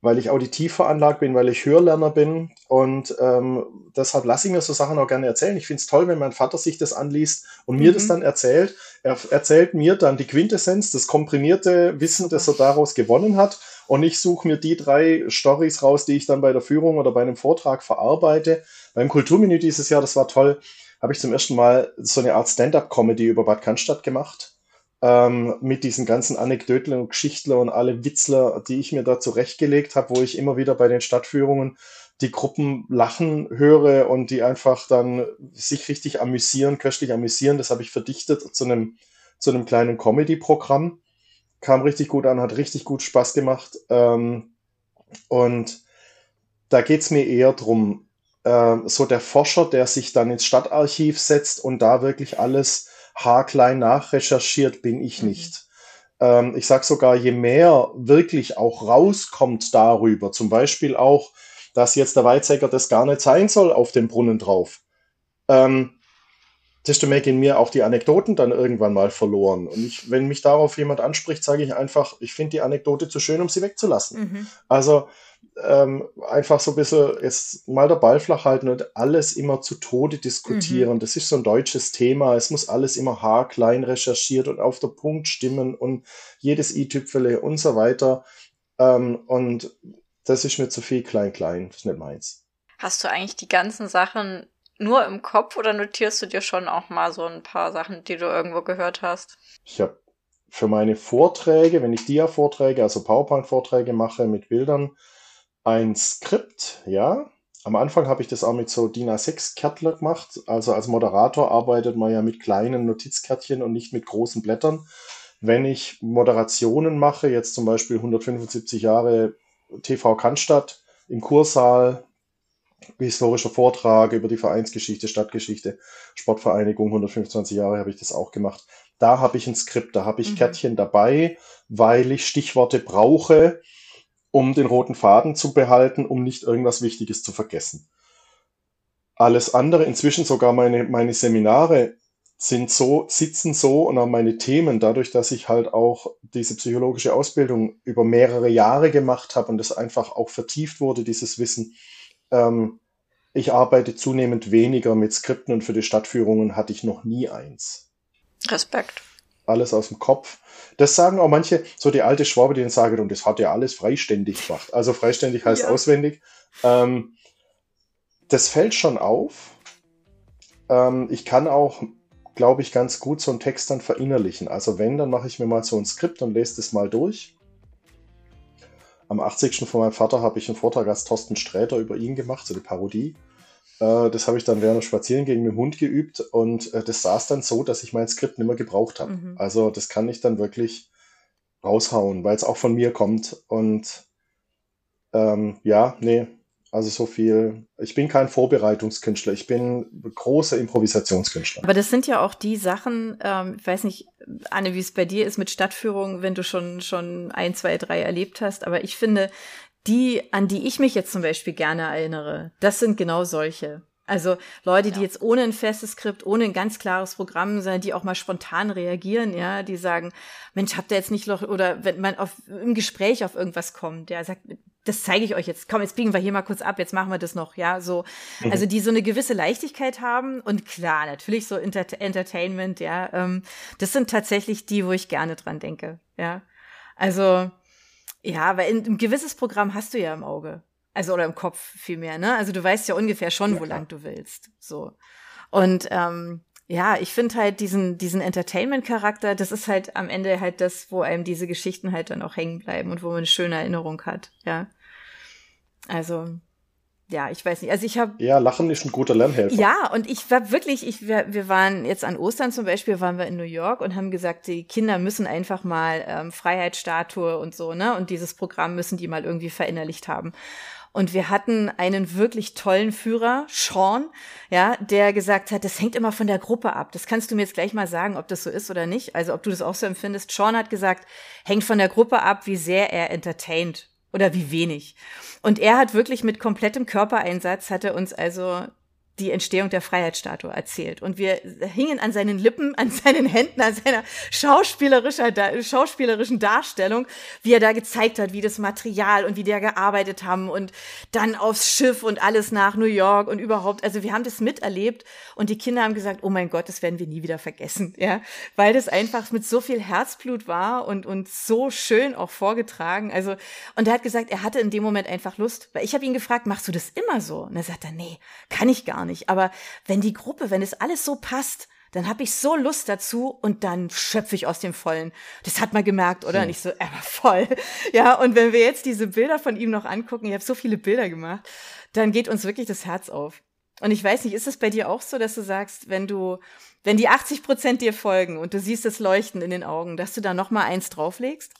weil ich auditiv veranlagt bin, weil ich Hörlerner bin. Und ähm, deshalb lasse ich mir so Sachen auch gerne erzählen. Ich finde es toll, wenn mein Vater sich das anliest und mir mhm. das dann erzählt. Er erzählt mir dann die Quintessenz, das komprimierte Wissen, das er daraus gewonnen hat. Und ich suche mir die drei Stories raus, die ich dann bei der Führung oder bei einem Vortrag verarbeite. Beim Kulturmenü dieses Jahr, das war toll habe ich zum ersten Mal so eine Art Stand-up-Comedy über Bad Cannstatt gemacht. Ähm, mit diesen ganzen Anekdoten und Geschichtler und alle Witzler, die ich mir da zurechtgelegt habe, wo ich immer wieder bei den Stadtführungen die Gruppen lachen höre und die einfach dann sich richtig amüsieren, köstlich amüsieren. Das habe ich verdichtet zu einem, zu einem kleinen Comedy-Programm. Kam richtig gut an, hat richtig gut Spaß gemacht. Ähm, und da geht es mir eher drum, äh, so der Forscher, der sich dann ins Stadtarchiv setzt und da wirklich alles haarklein nachrecherchiert, bin ich mhm. nicht. Ähm, ich sage sogar, je mehr wirklich auch rauskommt darüber, zum Beispiel auch, dass jetzt der Weizsäcker das gar nicht sein soll auf dem Brunnen drauf, ähm, desto mehr gehen mir auch die Anekdoten dann irgendwann mal verloren. Und ich, wenn mich darauf jemand anspricht, sage ich einfach, ich finde die Anekdote zu schön, um sie wegzulassen. Mhm. Also ähm, einfach so ein bisschen jetzt mal der Ball flach halten und alles immer zu Tode diskutieren. Mhm. Das ist so ein deutsches Thema. Es muss alles immer haarklein recherchiert und auf der Punkt stimmen und jedes i-Tüpfele und so weiter. Ähm, und das ist mir zu viel klein, klein. Das ist nicht meins. Hast du eigentlich die ganzen Sachen nur im Kopf oder notierst du dir schon auch mal so ein paar Sachen, die du irgendwo gehört hast? Ich habe für meine Vorträge, wenn ich Dia-Vorträge, also PowerPoint-Vorträge mache mit Bildern, ein Skript, ja. Am Anfang habe ich das auch mit so DIN A6-Kärtler gemacht. Also als Moderator arbeitet man ja mit kleinen Notizkärtchen und nicht mit großen Blättern. Wenn ich Moderationen mache, jetzt zum Beispiel 175 Jahre TV Cannstatt im Kursaal, historischer Vortrag über die Vereinsgeschichte, Stadtgeschichte, Sportvereinigung, 125 Jahre habe ich das auch gemacht. Da habe ich ein Skript, da habe ich mhm. Kärtchen dabei, weil ich Stichworte brauche, um den roten Faden zu behalten, um nicht irgendwas Wichtiges zu vergessen. Alles andere, inzwischen sogar meine, meine Seminare sind so, sitzen so und auch meine Themen, dadurch, dass ich halt auch diese psychologische Ausbildung über mehrere Jahre gemacht habe und das einfach auch vertieft wurde, dieses Wissen. Ähm, ich arbeite zunehmend weniger mit Skripten und für die Stadtführungen hatte ich noch nie eins. Respekt alles aus dem Kopf. Das sagen auch manche, so die alte Schwabe, die dann sagen, und das hat ja alles freiständig gemacht. Also freiständig heißt ja. auswendig. Ähm, das fällt schon auf. Ähm, ich kann auch, glaube ich, ganz gut so einen Text dann verinnerlichen. Also wenn, dann mache ich mir mal so ein Skript und lese das mal durch. Am 80. von meinem Vater habe ich einen Vortrag als Thorsten Sträter über ihn gemacht, so eine Parodie. Äh, das habe ich dann während dem Spazierengehen mit dem Hund geübt und äh, das saß dann so, dass ich mein Skript nicht mehr gebraucht habe. Mhm. Also das kann ich dann wirklich raushauen, weil es auch von mir kommt. Und ähm, ja, nee, also so viel. Ich bin kein Vorbereitungskünstler, ich bin großer Improvisationskünstler. Aber das sind ja auch die Sachen, ähm, ich weiß nicht, Anne, wie es bei dir ist mit Stadtführungen, wenn du schon, schon ein, zwei, drei erlebt hast. Aber ich finde, die, an die ich mich jetzt zum Beispiel gerne erinnere, das sind genau solche. Also Leute, ja. die jetzt ohne ein festes Skript, ohne ein ganz klares Programm sind, die auch mal spontan reagieren, ja, die sagen, Mensch, habt ihr jetzt nicht noch, oder wenn man auf, im Gespräch auf irgendwas kommt, der sagt, das zeige ich euch jetzt, komm, jetzt biegen wir hier mal kurz ab, jetzt machen wir das noch, ja, so. Mhm. Also die so eine gewisse Leichtigkeit haben und klar, natürlich so Inter Entertainment, ja, ähm, das sind tatsächlich die, wo ich gerne dran denke, ja. Also, ja, weil ein, ein gewisses Programm hast du ja im Auge. Also oder im Kopf vielmehr, ne? Also du weißt ja ungefähr schon, ja, wo lang du willst. So. Und ähm, ja, ich finde halt diesen, diesen Entertainment-Charakter, das ist halt am Ende halt das, wo einem diese Geschichten halt dann auch hängen bleiben und wo man eine schöne Erinnerung hat, ja. Also, ja, ich weiß nicht. Also ich habe. Ja, Lachen ist ein guter Lernhelfer. Ja, und ich war wirklich, ich, wir, waren jetzt an Ostern zum Beispiel, waren wir in New York und haben gesagt, die Kinder müssen einfach mal ähm, Freiheitsstatue und so, ne? Und dieses Programm müssen die mal irgendwie verinnerlicht haben. Und wir hatten einen wirklich tollen Führer, Sean, ja, der gesagt hat, das hängt immer von der Gruppe ab. Das kannst du mir jetzt gleich mal sagen, ob das so ist oder nicht. Also ob du das auch so empfindest. Sean hat gesagt, hängt von der Gruppe ab, wie sehr er entertaint oder wie wenig. Und er hat wirklich mit komplettem Körpereinsatz, hat er uns also die Entstehung der Freiheitsstatue erzählt. Und wir hingen an seinen Lippen, an seinen Händen, an seiner schauspielerischer, schauspielerischen Darstellung, wie er da gezeigt hat, wie das Material und wie da gearbeitet haben und dann aufs Schiff und alles nach New York und überhaupt. Also wir haben das miterlebt und die Kinder haben gesagt, oh mein Gott, das werden wir nie wieder vergessen, ja, weil das einfach mit so viel Herzblut war und, und so schön auch vorgetragen. Also, und er hat gesagt, er hatte in dem Moment einfach Lust, weil ich habe ihn gefragt, machst du das immer so? Und er sagt dann, nee, kann ich gar nicht. Aber wenn die Gruppe, wenn es alles so passt, dann habe ich so Lust dazu und dann schöpfe ich aus dem Vollen. Das hat man gemerkt, oder? Ja. Nicht so, er war voll. Ja, und wenn wir jetzt diese Bilder von ihm noch angucken, ich habe so viele Bilder gemacht, dann geht uns wirklich das Herz auf. Und ich weiß nicht, ist es bei dir auch so, dass du sagst, wenn du, wenn die 80 Prozent dir folgen und du siehst das Leuchten in den Augen, dass du da noch mal eins drauflegst?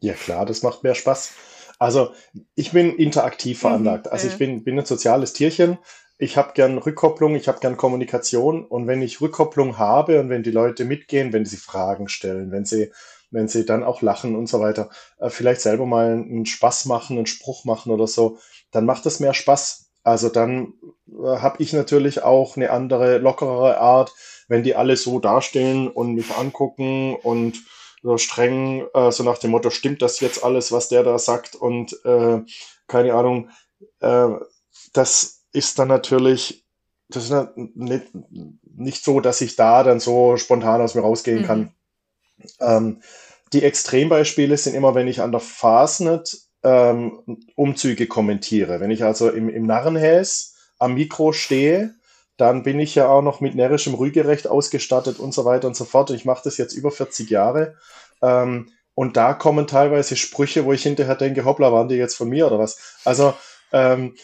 Ja klar, das macht mehr Spaß. Also ich bin interaktiv mhm, veranlagt. Mhm, also ich bin, bin ein soziales Tierchen. Ich habe gern Rückkopplung, ich habe gern Kommunikation. Und wenn ich Rückkopplung habe und wenn die Leute mitgehen, wenn sie Fragen stellen, wenn sie, wenn sie dann auch lachen und so weiter, äh, vielleicht selber mal einen Spaß machen, einen Spruch machen oder so, dann macht es mehr Spaß. Also dann äh, habe ich natürlich auch eine andere, lockerere Art, wenn die alle so dastehen und mich angucken und so streng, äh, so nach dem Motto, stimmt das jetzt alles, was der da sagt? Und äh, keine Ahnung, äh, das ist dann natürlich, das ist nicht, nicht so, dass ich da dann so spontan aus mir rausgehen mhm. kann. Ähm, die Extrembeispiele sind immer, wenn ich an der Fastnet ähm, Umzüge kommentiere. Wenn ich also im, im Narrenhäs am Mikro stehe dann bin ich ja auch noch mit närrischem Rügerecht ausgestattet und so weiter und so fort. Und ich mache das jetzt über 40 Jahre. Ähm, und da kommen teilweise Sprüche, wo ich hinterher denke, hoppla, waren die jetzt von mir oder was? Also ähm,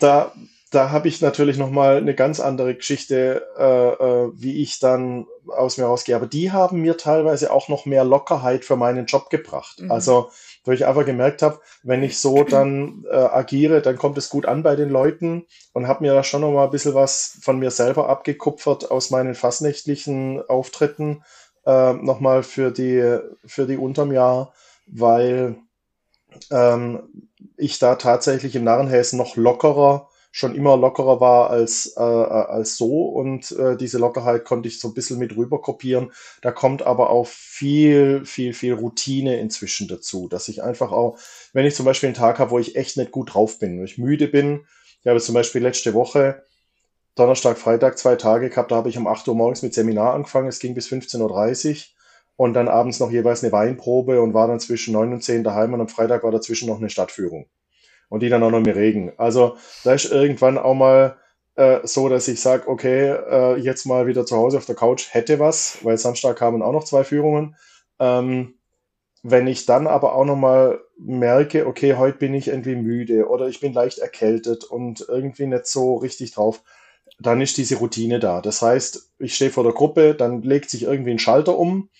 da, da habe ich natürlich nochmal eine ganz andere Geschichte, äh, äh, wie ich dann aus mir rausgehe. Aber die haben mir teilweise auch noch mehr Lockerheit für meinen Job gebracht. Mhm. Also weil ich einfach gemerkt habe, wenn ich so dann äh, agiere, dann kommt es gut an bei den Leuten und habe mir da schon noch mal ein bisschen was von mir selber abgekupfert aus meinen fastnächtlichen Auftritten äh, nochmal für die, für die unterm Jahr, weil ähm, ich da tatsächlich im Narrenhäsen noch lockerer schon immer lockerer war als, äh, als so. Und äh, diese Lockerheit konnte ich so ein bisschen mit rüber kopieren. Da kommt aber auch viel, viel, viel Routine inzwischen dazu, dass ich einfach auch, wenn ich zum Beispiel einen Tag habe, wo ich echt nicht gut drauf bin, wo ich müde bin, ich habe zum Beispiel letzte Woche Donnerstag, Freitag zwei Tage gehabt, da habe ich um 8 Uhr morgens mit Seminar angefangen, es ging bis 15.30 Uhr und dann abends noch jeweils eine Weinprobe und war dann zwischen 9 und 10 daheim und am Freitag war dazwischen noch eine Stadtführung und die dann auch noch im Regen. Also da ist irgendwann auch mal äh, so, dass ich sage, okay, äh, jetzt mal wieder zu Hause auf der Couch hätte was, weil Samstag kamen auch noch zwei Führungen. Ähm, wenn ich dann aber auch noch mal merke, okay, heute bin ich irgendwie müde oder ich bin leicht erkältet und irgendwie nicht so richtig drauf, dann ist diese Routine da. Das heißt, ich stehe vor der Gruppe, dann legt sich irgendwie ein Schalter um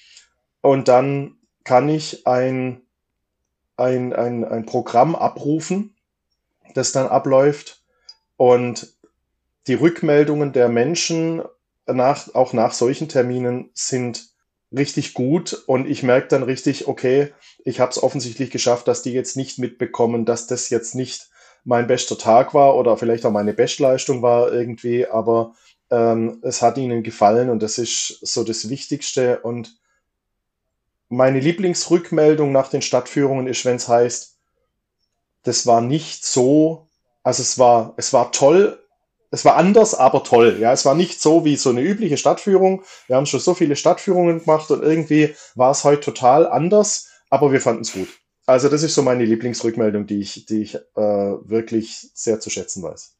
und dann kann ich ein, ein, ein, ein Programm abrufen, das dann abläuft. Und die Rückmeldungen der Menschen nach, auch nach solchen Terminen sind richtig gut und ich merke dann richtig, okay, ich habe es offensichtlich geschafft, dass die jetzt nicht mitbekommen, dass das jetzt nicht mein bester Tag war oder vielleicht auch meine Bestleistung war irgendwie, aber ähm, es hat ihnen gefallen und das ist so das Wichtigste. Und meine Lieblingsrückmeldung nach den Stadtführungen ist, wenn es heißt, das war nicht so, also es war, es war toll, es war anders, aber toll. Ja, es war nicht so wie so eine übliche Stadtführung. Wir haben schon so viele Stadtführungen gemacht und irgendwie war es heute total anders, aber wir fanden es gut. Also das ist so meine Lieblingsrückmeldung, die ich, die ich äh, wirklich sehr zu schätzen weiß.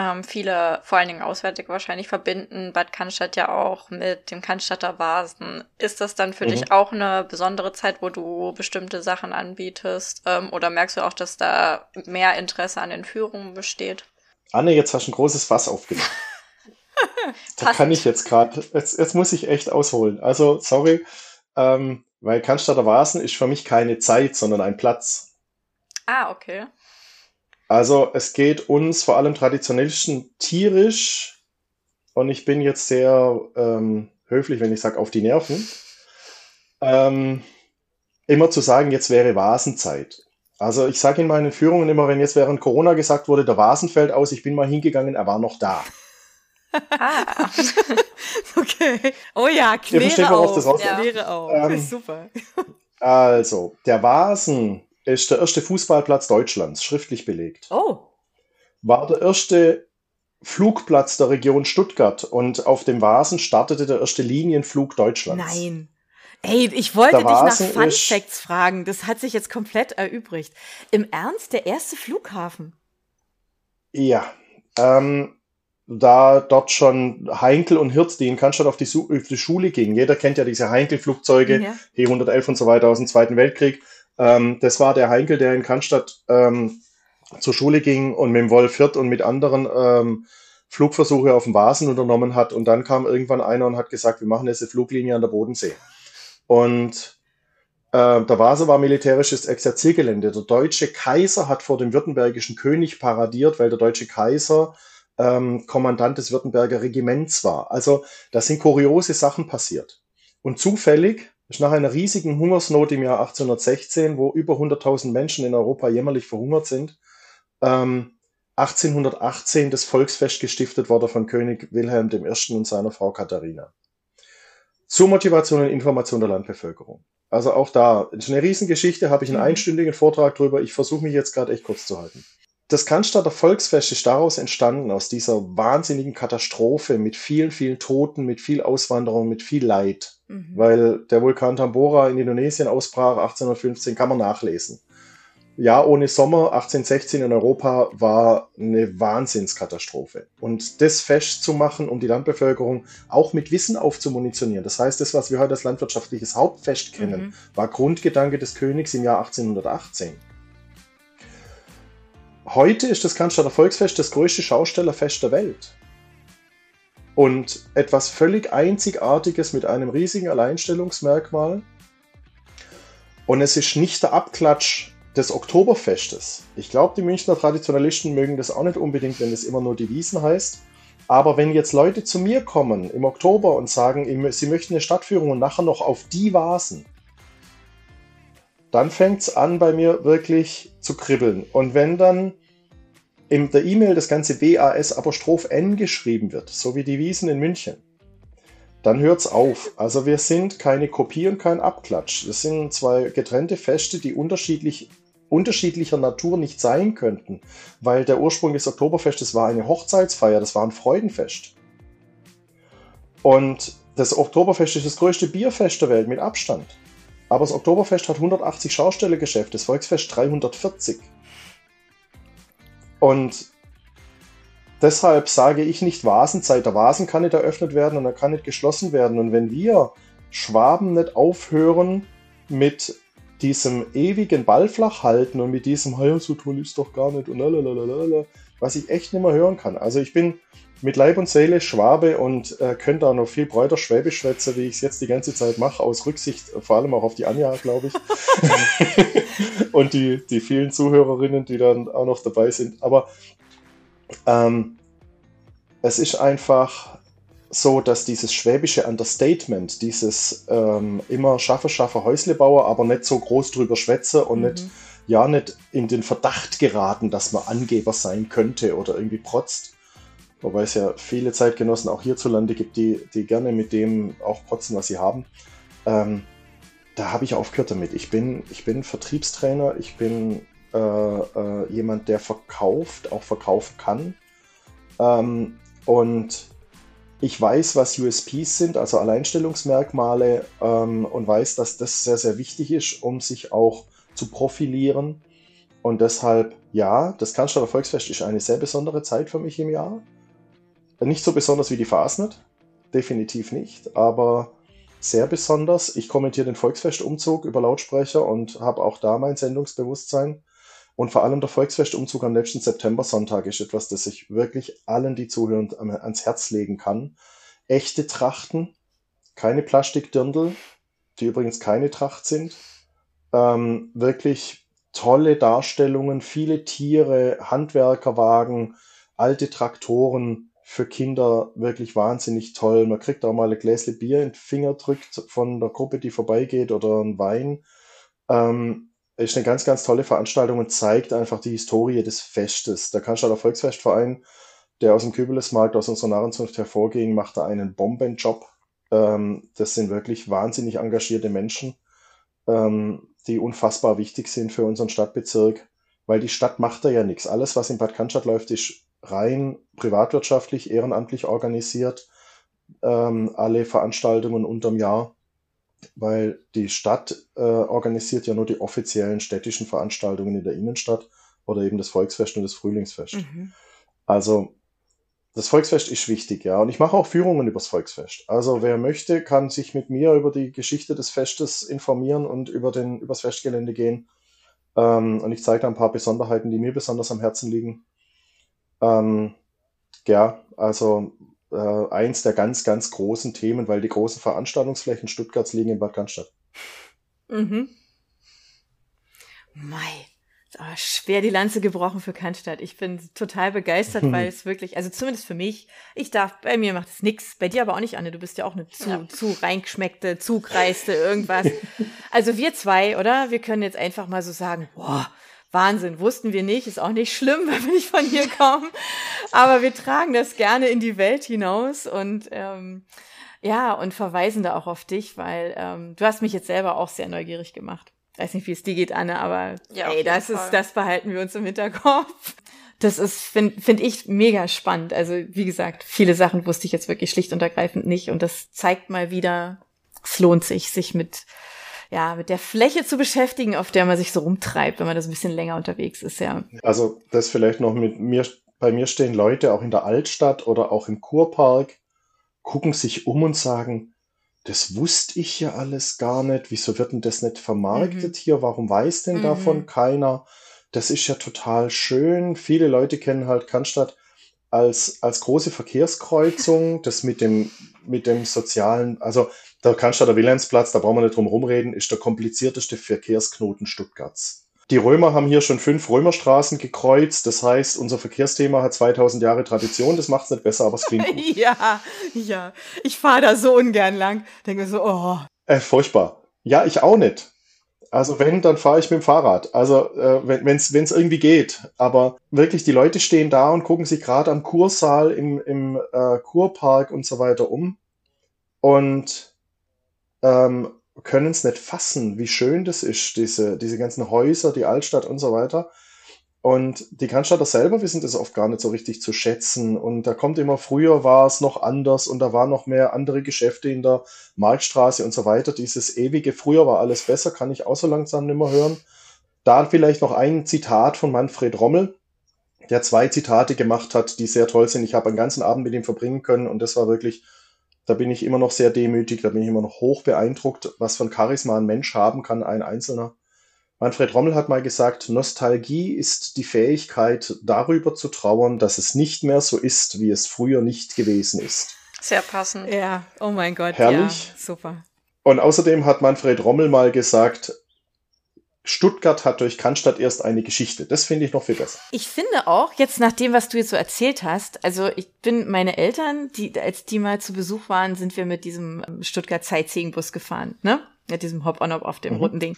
Ähm, viele, vor allen Dingen Auswärtige wahrscheinlich, verbinden Bad Cannstatt ja auch mit dem Cannstatter Vasen. Ist das dann für mhm. dich auch eine besondere Zeit, wo du bestimmte Sachen anbietest? Ähm, oder merkst du auch, dass da mehr Interesse an den Führungen besteht? Anne, jetzt hast du ein großes Fass aufgemacht. da kann ich jetzt gerade, jetzt, jetzt muss ich echt ausholen. Also, sorry, ähm, weil Cannstatter Vasen ist für mich keine Zeit, sondern ein Platz. Ah, okay. Also es geht uns vor allem traditionellsten tierisch und ich bin jetzt sehr ähm, höflich, wenn ich sage auf die Nerven, ähm, immer zu sagen, jetzt wäre Vasenzeit. Also ich sage in meinen Führungen immer, wenn jetzt während Corona gesagt wurde, der Vasen fällt aus, ich bin mal hingegangen, er war noch da. Ah. okay. Oh ja, kläre Ihr versteht, auf. Das ja. Kläre auf. Ähm, Super. Also, der Vasen ist der erste Fußballplatz Deutschlands, schriftlich belegt. Oh. War der erste Flugplatz der Region Stuttgart und auf dem Vasen startete der erste Linienflug Deutschlands. Nein. Ey, ich wollte dich nach Fun Facts fragen. Das hat sich jetzt komplett erübrigt. Im Ernst, der erste Flughafen? Ja. Ähm, da dort schon Heinkel und Hirt, die in Cannstatt auf die, auf die Schule gingen. Jeder kennt ja diese Heinkel-Flugzeuge, ja. H111 und so weiter aus dem Zweiten Weltkrieg. Ähm, das war der Heinkel, der in Cannstatt ähm, zur Schule ging und mit dem Wolf Hirt und mit anderen ähm, Flugversuche auf dem Vasen unternommen hat. Und dann kam irgendwann einer und hat gesagt, wir machen jetzt eine Fluglinie an der Bodensee. Und äh, der Vase war militärisches Exerziergelände. Der deutsche Kaiser hat vor dem württembergischen König paradiert, weil der deutsche Kaiser ähm, Kommandant des Württemberger Regiments war. Also da sind kuriose Sachen passiert. Und zufällig nach einer riesigen Hungersnot im Jahr 1816, wo über 100.000 Menschen in Europa jämmerlich verhungert sind, ähm, 1818 das Volksfest gestiftet worden von König Wilhelm I. und seiner Frau Katharina. Zur Motivation und Information der Landbevölkerung. Also auch da, ist eine Riesengeschichte, habe ich einen mhm. einstündigen Vortrag drüber. Ich versuche mich jetzt gerade echt kurz zu halten. Das Cannstatter Volksfest ist daraus entstanden, aus dieser wahnsinnigen Katastrophe mit vielen, vielen Toten, mit viel Auswanderung, mit viel Leid. Mhm. Weil der Vulkan Tambora in Indonesien ausbrach 1815, kann man nachlesen. Jahr ohne Sommer 1816 in Europa war eine Wahnsinnskatastrophe. Und das Fest zu machen, um die Landbevölkerung auch mit Wissen aufzumunitionieren. Das heißt, das, was wir heute als landwirtschaftliches Hauptfest kennen, mhm. war Grundgedanke des Königs im Jahr 1818. Heute ist das Cannstatter Volksfest das größte Schaustellerfest der Welt. Und etwas völlig Einzigartiges mit einem riesigen Alleinstellungsmerkmal. Und es ist nicht der Abklatsch des Oktoberfestes. Ich glaube, die Münchner Traditionalisten mögen das auch nicht unbedingt, wenn es immer nur die Wiesen heißt. Aber wenn jetzt Leute zu mir kommen im Oktober und sagen, sie möchten eine Stadtführung und nachher noch auf die Vasen, dann fängt es an bei mir wirklich zu kribbeln. Und wenn dann in der E-Mail das ganze WAS Apostroph N geschrieben wird, so wie die Wiesen in München, dann hört's auf. Also wir sind keine Kopie und kein Abklatsch. Das sind zwei getrennte Feste, die unterschiedlich, unterschiedlicher Natur nicht sein könnten, weil der Ursprung des Oktoberfestes war eine Hochzeitsfeier, das war ein Freudenfest. Und das Oktoberfest ist das größte Bierfest der Welt mit Abstand. Aber das Oktoberfest hat 180 Schaustellergeschäfte, das Volksfest 340. Und deshalb sage ich nicht Vasenzeit. Der Vasen kann nicht eröffnet werden und er kann nicht geschlossen werden. Und wenn wir Schwaben nicht aufhören mit diesem ewigen Ballflach halten und mit diesem, hey, so toll ist doch gar nicht und lalalala, was ich echt nicht mehr hören kann. Also ich bin mit Leib und Seele Schwabe und äh, könnte auch noch viel breiter Schwäbisch schwätzen, wie ich es jetzt die ganze Zeit mache, aus Rücksicht vor allem auch auf die Anja, glaube ich. und die, die vielen Zuhörerinnen, die dann auch noch dabei sind. Aber ähm, es ist einfach so, dass dieses schwäbische Understatement, dieses ähm, immer schaffe, schaffe Häuslebauer, aber nicht so groß drüber schwätze und mhm. nicht, ja, nicht in den Verdacht geraten, dass man Angeber sein könnte oder irgendwie protzt. Wobei es ja viele Zeitgenossen auch hierzulande gibt, die, die gerne mit dem auch protzen, was sie haben. Ähm, da habe ich aufgehört damit. Ich bin, ich bin Vertriebstrainer, ich bin äh, äh, jemand, der verkauft, auch verkaufen kann. Ähm, und ich weiß, was USPs sind, also Alleinstellungsmerkmale, ähm, und weiß, dass das sehr, sehr wichtig ist, um sich auch zu profilieren. Und deshalb, ja, das Cannstatter Volksfest ist eine sehr besondere Zeit für mich im Jahr. Nicht so besonders wie die Fasnet, definitiv nicht, aber sehr besonders. Ich kommentiere den Volksfestumzug über Lautsprecher und habe auch da mein Sendungsbewusstsein. Und vor allem der Volksfestumzug am letzten September-Sonntag ist etwas, das ich wirklich allen, die zuhören, ans Herz legen kann. Echte Trachten, keine Plastikdirndl, die übrigens keine Tracht sind. Ähm, wirklich tolle Darstellungen, viele Tiere, Handwerkerwagen, alte Traktoren, für Kinder wirklich wahnsinnig toll. Man kriegt auch mal ein Gläschen Bier in den Finger drückt von der Gruppe, die vorbeigeht oder ein Wein. Ähm, ist eine ganz, ganz tolle Veranstaltung und zeigt einfach die Historie des Festes. Der Cannstatter Volksfestverein, der aus dem Kübelesmarkt, aus unserer Narrenzunft hervorging, macht da einen Bombenjob. Ähm, das sind wirklich wahnsinnig engagierte Menschen, ähm, die unfassbar wichtig sind für unseren Stadtbezirk, weil die Stadt macht da ja nichts. Alles, was in Bad Cannstatt läuft, ist rein privatwirtschaftlich, ehrenamtlich organisiert, ähm, alle Veranstaltungen unterm Jahr, weil die Stadt äh, organisiert ja nur die offiziellen städtischen Veranstaltungen in der Innenstadt oder eben das Volksfest und das Frühlingsfest. Mhm. Also das Volksfest ist wichtig, ja. Und ich mache auch Führungen übers Volksfest. Also wer möchte, kann sich mit mir über die Geschichte des Festes informieren und über den, übers Festgelände gehen. Ähm, und ich zeige da ein paar Besonderheiten, die mir besonders am Herzen liegen. Ähm, ja, also äh, eins der ganz, ganz großen Themen, weil die großen Veranstaltungsflächen Stuttgarts liegen in Bad Cannstatt. Mhm. Mei, aber schwer die Lanze gebrochen für Cannstatt. Ich bin total begeistert, weil es wirklich, also zumindest für mich, ich darf, bei mir macht es nix, bei dir aber auch nicht, Anne, du bist ja auch eine zu, ja. zu reingeschmeckte, zugreiste, irgendwas. also wir zwei, oder? Wir können jetzt einfach mal so sagen, boah, Wahnsinn, wussten wir nicht, ist auch nicht schlimm, weil wir nicht von hier kommen. Aber wir tragen das gerne in die Welt hinaus und ähm, ja, und verweisen da auch auf dich, weil ähm, du hast mich jetzt selber auch sehr neugierig gemacht. Weiß nicht, wie es dir geht, Anne, aber ja, ey, das ist, das behalten wir uns im Hinterkopf. Das ist, finde find ich, mega spannend. Also, wie gesagt, viele Sachen wusste ich jetzt wirklich schlicht und ergreifend nicht. Und das zeigt mal wieder, es lohnt sich, sich mit ja, mit der Fläche zu beschäftigen, auf der man sich so rumtreibt, wenn man das ein bisschen länger unterwegs ist, ja. Also das vielleicht noch mit mir, bei mir stehen Leute auch in der Altstadt oder auch im Kurpark, gucken sich um und sagen, das wusste ich ja alles gar nicht, wieso wird denn das nicht vermarktet mhm. hier, warum weiß denn mhm. davon keiner? Das ist ja total schön. Viele Leute kennen halt Cannstatt als, als große Verkehrskreuzung, das mit dem, mit dem sozialen, also der Cannstatter Wilhelmsplatz, da brauchen wir nicht drum rumreden, ist der komplizierteste Verkehrsknoten Stuttgarts. Die Römer haben hier schon fünf Römerstraßen gekreuzt. Das heißt, unser Verkehrsthema hat 2000 Jahre Tradition. Das macht es nicht besser, aber es klingt gut. ja, ja. Ich fahre da so ungern lang. Denke mir so, oh. Äh, furchtbar. Ja, ich auch nicht. Also wenn, dann fahre ich mit dem Fahrrad. Also äh, wenn es irgendwie geht. Aber wirklich, die Leute stehen da und gucken sich gerade am Kursaal im, im äh, Kurpark und so weiter um. Und ähm, können es nicht fassen, wie schön das ist, diese, diese ganzen Häuser, die Altstadt und so weiter. Und die Cannstatter selber wissen das oft gar nicht so richtig zu schätzen. Und da kommt immer, früher war es noch anders und da waren noch mehr andere Geschäfte in der Marktstraße und so weiter. Dieses ewige, früher war alles besser, kann ich auch so langsam nicht mehr hören. Da vielleicht noch ein Zitat von Manfred Rommel, der zwei Zitate gemacht hat, die sehr toll sind. Ich habe einen ganzen Abend mit ihm verbringen können und das war wirklich da bin ich immer noch sehr demütig, da bin ich immer noch hoch beeindruckt, was für ein Charisma ein Mensch haben kann, ein Einzelner. Manfred Rommel hat mal gesagt, Nostalgie ist die Fähigkeit, darüber zu trauern, dass es nicht mehr so ist, wie es früher nicht gewesen ist. Sehr passend. Ja, oh mein Gott. Herrlich. Ja, super. Und außerdem hat Manfred Rommel mal gesagt, Stuttgart hat durch Cannstatt erst eine Geschichte. Das finde ich noch viel besser. Ich finde auch, jetzt nach dem, was du jetzt so erzählt hast, also ich bin meine Eltern, die, als die mal zu Besuch waren, sind wir mit diesem ähm, Stuttgart Sightseeing-Bus gefahren, ne? Mit diesem Hop-on-Hop auf dem mhm. roten Ding.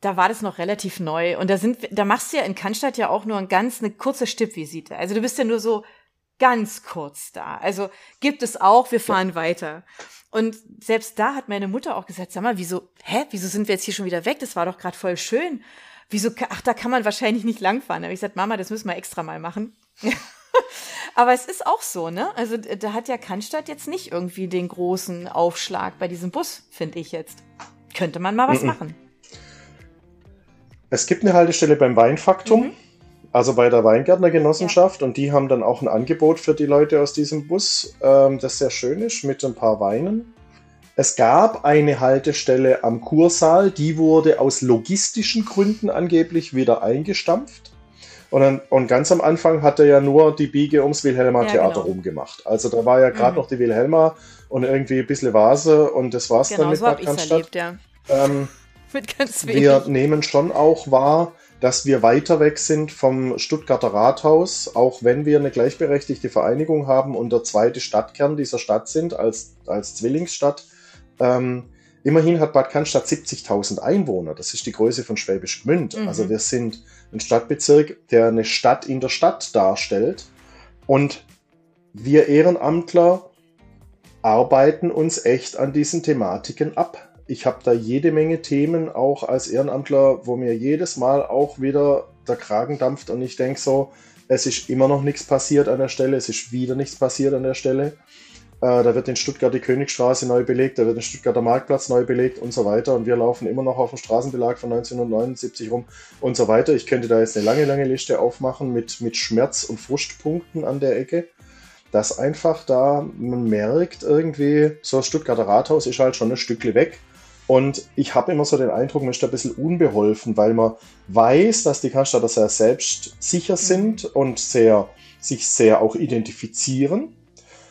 Da war das noch relativ neu. Und da sind, da machst du ja in Cannstatt ja auch nur ein ganz, eine kurze Stippvisite. Also du bist ja nur so ganz kurz da. Also gibt es auch, wir fahren ja. weiter. Und selbst da hat meine Mutter auch gesagt, sag mal, wieso, hä, wieso sind wir jetzt hier schon wieder weg? Das war doch gerade voll schön. Wieso, ach, da kann man wahrscheinlich nicht langfahren. Da habe ich gesagt, Mama, das müssen wir extra mal machen. Aber es ist auch so, ne? Also da hat ja Cannstatt jetzt nicht irgendwie den großen Aufschlag bei diesem Bus, finde ich jetzt. Könnte man mal was mm -mm. machen. Es gibt eine Haltestelle beim Weinfaktum, mhm. Also bei der Weingärtnergenossenschaft, ja. und die haben dann auch ein Angebot für die Leute aus diesem Bus, ähm, das sehr schön ist, mit ein paar Weinen. Es gab eine Haltestelle am Kursaal, die wurde aus logistischen Gründen angeblich wieder eingestampft. Und, dann, und ganz am Anfang hat er ja nur die Biege ums Wilhelma ja, Theater genau. rumgemacht. Also da war ja gerade mhm. noch die Wilhelma und irgendwie ein bisschen Vase und das war's genau, dann mit so Bad Cannstatt. Erlebt, ja. ähm, mit ganz wenig. Wir nehmen schon auch wahr, dass wir weiter weg sind vom Stuttgarter Rathaus, auch wenn wir eine gleichberechtigte Vereinigung haben und der zweite Stadtkern dieser Stadt sind als, als Zwillingsstadt ähm, immerhin hat Bad Cannstatt 70.000 Einwohner. Das ist die Größe von Schwäbisch Gmünd. Mhm. Also wir sind ein Stadtbezirk, der eine Stadt in der Stadt darstellt. Und wir Ehrenamtler arbeiten uns echt an diesen Thematiken ab. Ich habe da jede Menge Themen auch als Ehrenamtler, wo mir jedes Mal auch wieder der Kragen dampft und ich denke so, es ist immer noch nichts passiert an der Stelle, es ist wieder nichts passiert an der Stelle. Äh, da wird in Stuttgart die Königstraße neu belegt, da wird in Stuttgart der Marktplatz neu belegt und so weiter. Und wir laufen immer noch auf dem Straßenbelag von 1979 rum und so weiter. Ich könnte da jetzt eine lange, lange Liste aufmachen mit, mit Schmerz- und Frustpunkten an der Ecke. Dass einfach da man merkt, irgendwie, so das Stuttgarter Rathaus ist halt schon ein Stückchen weg. Und ich habe immer so den Eindruck, man ist da ein bisschen unbeholfen, weil man weiß, dass die Cannstatter sehr selbstsicher sind und sehr, sich sehr auch identifizieren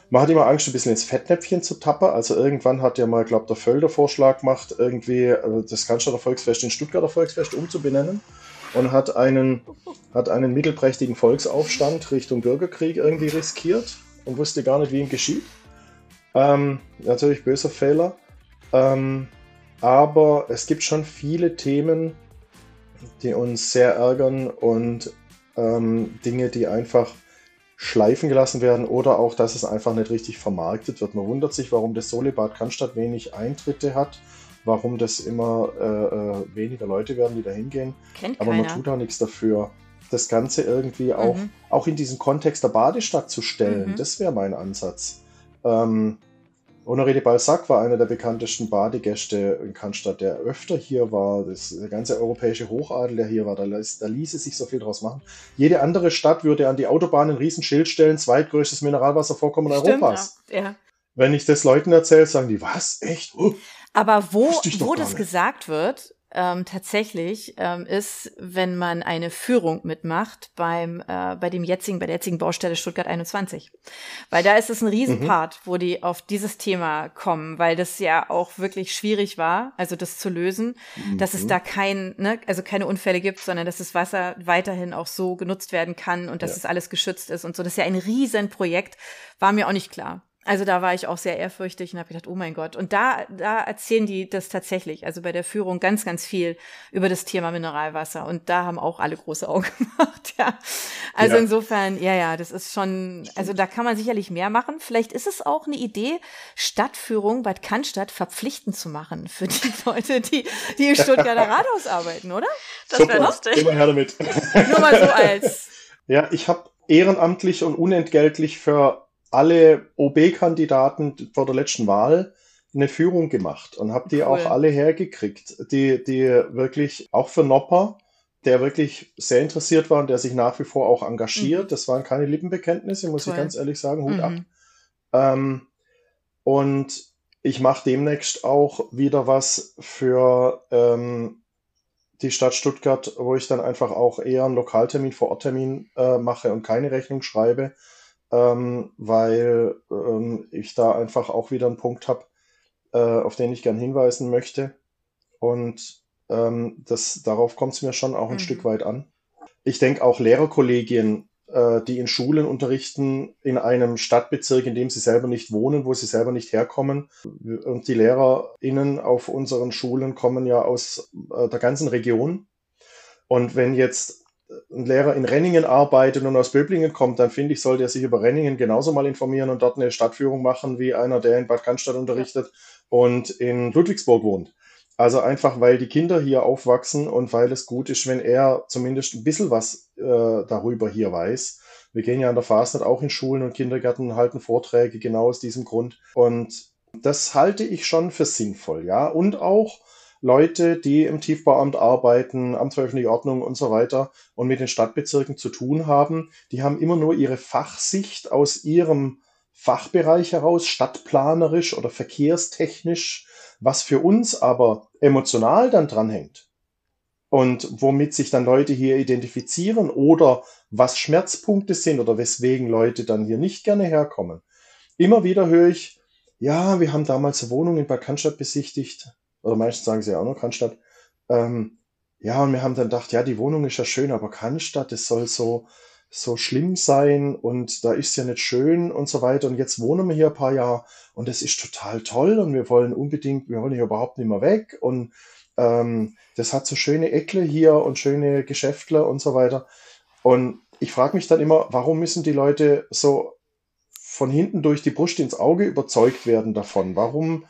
man hat immer Angst, ein bisschen ins Fettnäpfchen zu tappen. Also irgendwann hat ja mal, glaube der Völder Vorschlag gemacht, irgendwie äh, das Cannstatter Volksfest in Stuttgarter Volksfest umzubenennen und hat einen, hat einen mittelprächtigen Volksaufstand Richtung Bürgerkrieg irgendwie riskiert und wusste gar nicht, wie ihm geschieht. Ähm, natürlich böser Fehler. Ähm, aber es gibt schon viele Themen, die uns sehr ärgern und ähm, Dinge, die einfach schleifen gelassen werden oder auch, dass es einfach nicht richtig vermarktet wird. Man wundert sich, warum das Solibad Cannstatt wenig Eintritte hat, warum das immer äh, äh, weniger Leute werden, die da hingehen. Kennt Aber keiner. man tut auch nichts dafür, das Ganze irgendwie auch, mhm. auch in diesen Kontext der Badestadt zu stellen. Mhm. Das wäre mein Ansatz. Ähm, Honoré de Balzac war einer der bekanntesten Badegäste in Cannstatt, der öfter hier war. Das, der ganze europäische Hochadel, der hier war, da, da ließe sich so viel draus machen. Jede andere Stadt würde an die Autobahn ein Riesenschild stellen, zweitgrößtes Mineralwasservorkommen Stimmt, Europas. Ja. ja. Wenn ich das Leuten erzähle, sagen die, was? Echt? Oh, Aber wo, wo das gesagt wird, ähm, tatsächlich ähm, ist, wenn man eine Führung mitmacht beim äh, bei dem jetzigen bei der jetzigen Baustelle Stuttgart 21, weil da ist es ein Riesenpart, mhm. wo die auf dieses Thema kommen, weil das ja auch wirklich schwierig war, also das zu lösen, mhm. dass es mhm. da kein, ne, also keine Unfälle gibt, sondern dass das Wasser weiterhin auch so genutzt werden kann und dass ja. es alles geschützt ist und so. Das ist ja ein Riesenprojekt, war mir auch nicht klar. Also da war ich auch sehr ehrfürchtig und habe gedacht, oh mein Gott. Und da, da erzählen die das tatsächlich, also bei der Führung ganz, ganz viel über das Thema Mineralwasser. Und da haben auch alle große Augen gemacht, ja. Also ja. insofern, ja, ja, das ist schon, also da kann man sicherlich mehr machen. Vielleicht ist es auch eine Idee, Stadtführung Bad Cannstatt verpflichtend zu machen für die Leute, die, die im Stuttgarter Rathaus arbeiten, oder? Das wäre lustig. Immer her damit. Nur mal so als. Ja, ich habe ehrenamtlich und unentgeltlich für alle OB-Kandidaten vor der letzten Wahl eine Führung gemacht und habe die cool. auch alle hergekriegt, die, die wirklich auch für Nopper, der wirklich sehr interessiert war und der sich nach wie vor auch engagiert. Mhm. Das waren keine Lippenbekenntnisse, muss cool. ich ganz ehrlich sagen, Hut mhm. ab. Ähm, und ich mache demnächst auch wieder was für ähm, die Stadt Stuttgart, wo ich dann einfach auch eher einen Lokaltermin, Vororttermin äh, mache und keine Rechnung schreibe, ähm, weil ähm, ich da einfach auch wieder einen Punkt habe, äh, auf den ich gern hinweisen möchte. Und ähm, das, darauf kommt es mir schon auch ein mhm. Stück weit an. Ich denke auch Lehrerkollegien, äh, die in Schulen unterrichten, in einem Stadtbezirk, in dem sie selber nicht wohnen, wo sie selber nicht herkommen. Und die LehrerInnen auf unseren Schulen kommen ja aus äh, der ganzen Region. Und wenn jetzt ein Lehrer in Renningen arbeitet und aus Böblingen kommt, dann finde ich, sollte er sich über Renningen genauso mal informieren und dort eine Stadtführung machen, wie einer, der in Bad Cannstatt unterrichtet und in Ludwigsburg wohnt. Also einfach, weil die Kinder hier aufwachsen und weil es gut ist, wenn er zumindest ein bisschen was äh, darüber hier weiß. Wir gehen ja an der Fastnet auch in Schulen und Kindergärten, halten Vorträge genau aus diesem Grund. Und das halte ich schon für sinnvoll, ja. Und auch Leute, die im Tiefbauamt arbeiten, Amt für öffentliche Ordnung und so weiter und mit den Stadtbezirken zu tun haben, die haben immer nur ihre Fachsicht aus ihrem Fachbereich heraus, stadtplanerisch oder verkehrstechnisch, was für uns aber emotional dann dranhängt und womit sich dann Leute hier identifizieren oder was Schmerzpunkte sind oder weswegen Leute dann hier nicht gerne herkommen. Immer wieder höre ich, ja, wir haben damals eine Wohnung in Bad Cannstatt besichtigt, oder meistens sagen sie ja auch noch Cannstatt. Ähm, ja, und wir haben dann gedacht, ja, die Wohnung ist ja schön, aber Cannstatt, das soll so, so schlimm sein und da ist ja nicht schön und so weiter. Und jetzt wohnen wir hier ein paar Jahre und das ist total toll und wir wollen unbedingt, wir wollen hier überhaupt nicht mehr weg und ähm, das hat so schöne Eckle hier und schöne Geschäftle und so weiter. Und ich frage mich dann immer, warum müssen die Leute so von hinten durch die Brust ins Auge überzeugt werden davon? Warum?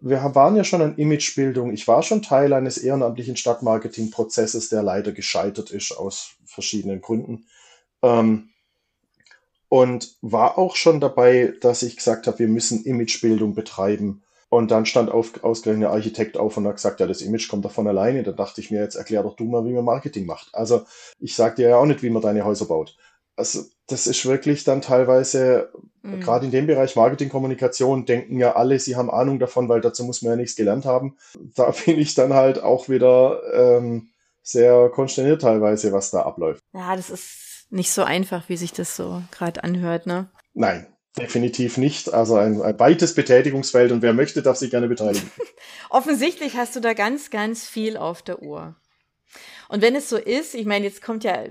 Wir waren ja schon an Imagebildung. Ich war schon Teil eines ehrenamtlichen Stadtmarketing-Prozesses, der leider gescheitert ist aus verschiedenen Gründen. Ähm, und war auch schon dabei, dass ich gesagt habe, wir müssen Imagebildung betreiben. Und dann stand auf, ausgerechnet der Architekt auf und hat gesagt, ja, das Image kommt davon alleine. Da dachte ich mir, jetzt erklär doch du mal, wie man Marketing macht. Also ich sag dir ja auch nicht, wie man deine Häuser baut. Also das ist wirklich dann teilweise, mhm. gerade in dem Bereich Marketing-Kommunikation, denken ja alle, sie haben Ahnung davon, weil dazu muss man ja nichts gelernt haben. Da bin ich dann halt auch wieder ähm, sehr konsterniert teilweise, was da abläuft. Ja, das ist nicht so einfach, wie sich das so gerade anhört, ne? Nein, Definitiv nicht. Also ein, ein weites Betätigungsfeld und wer möchte, darf sich gerne beteiligen. Offensichtlich hast du da ganz, ganz viel auf der Uhr. Und wenn es so ist, ich meine, jetzt kommt ja,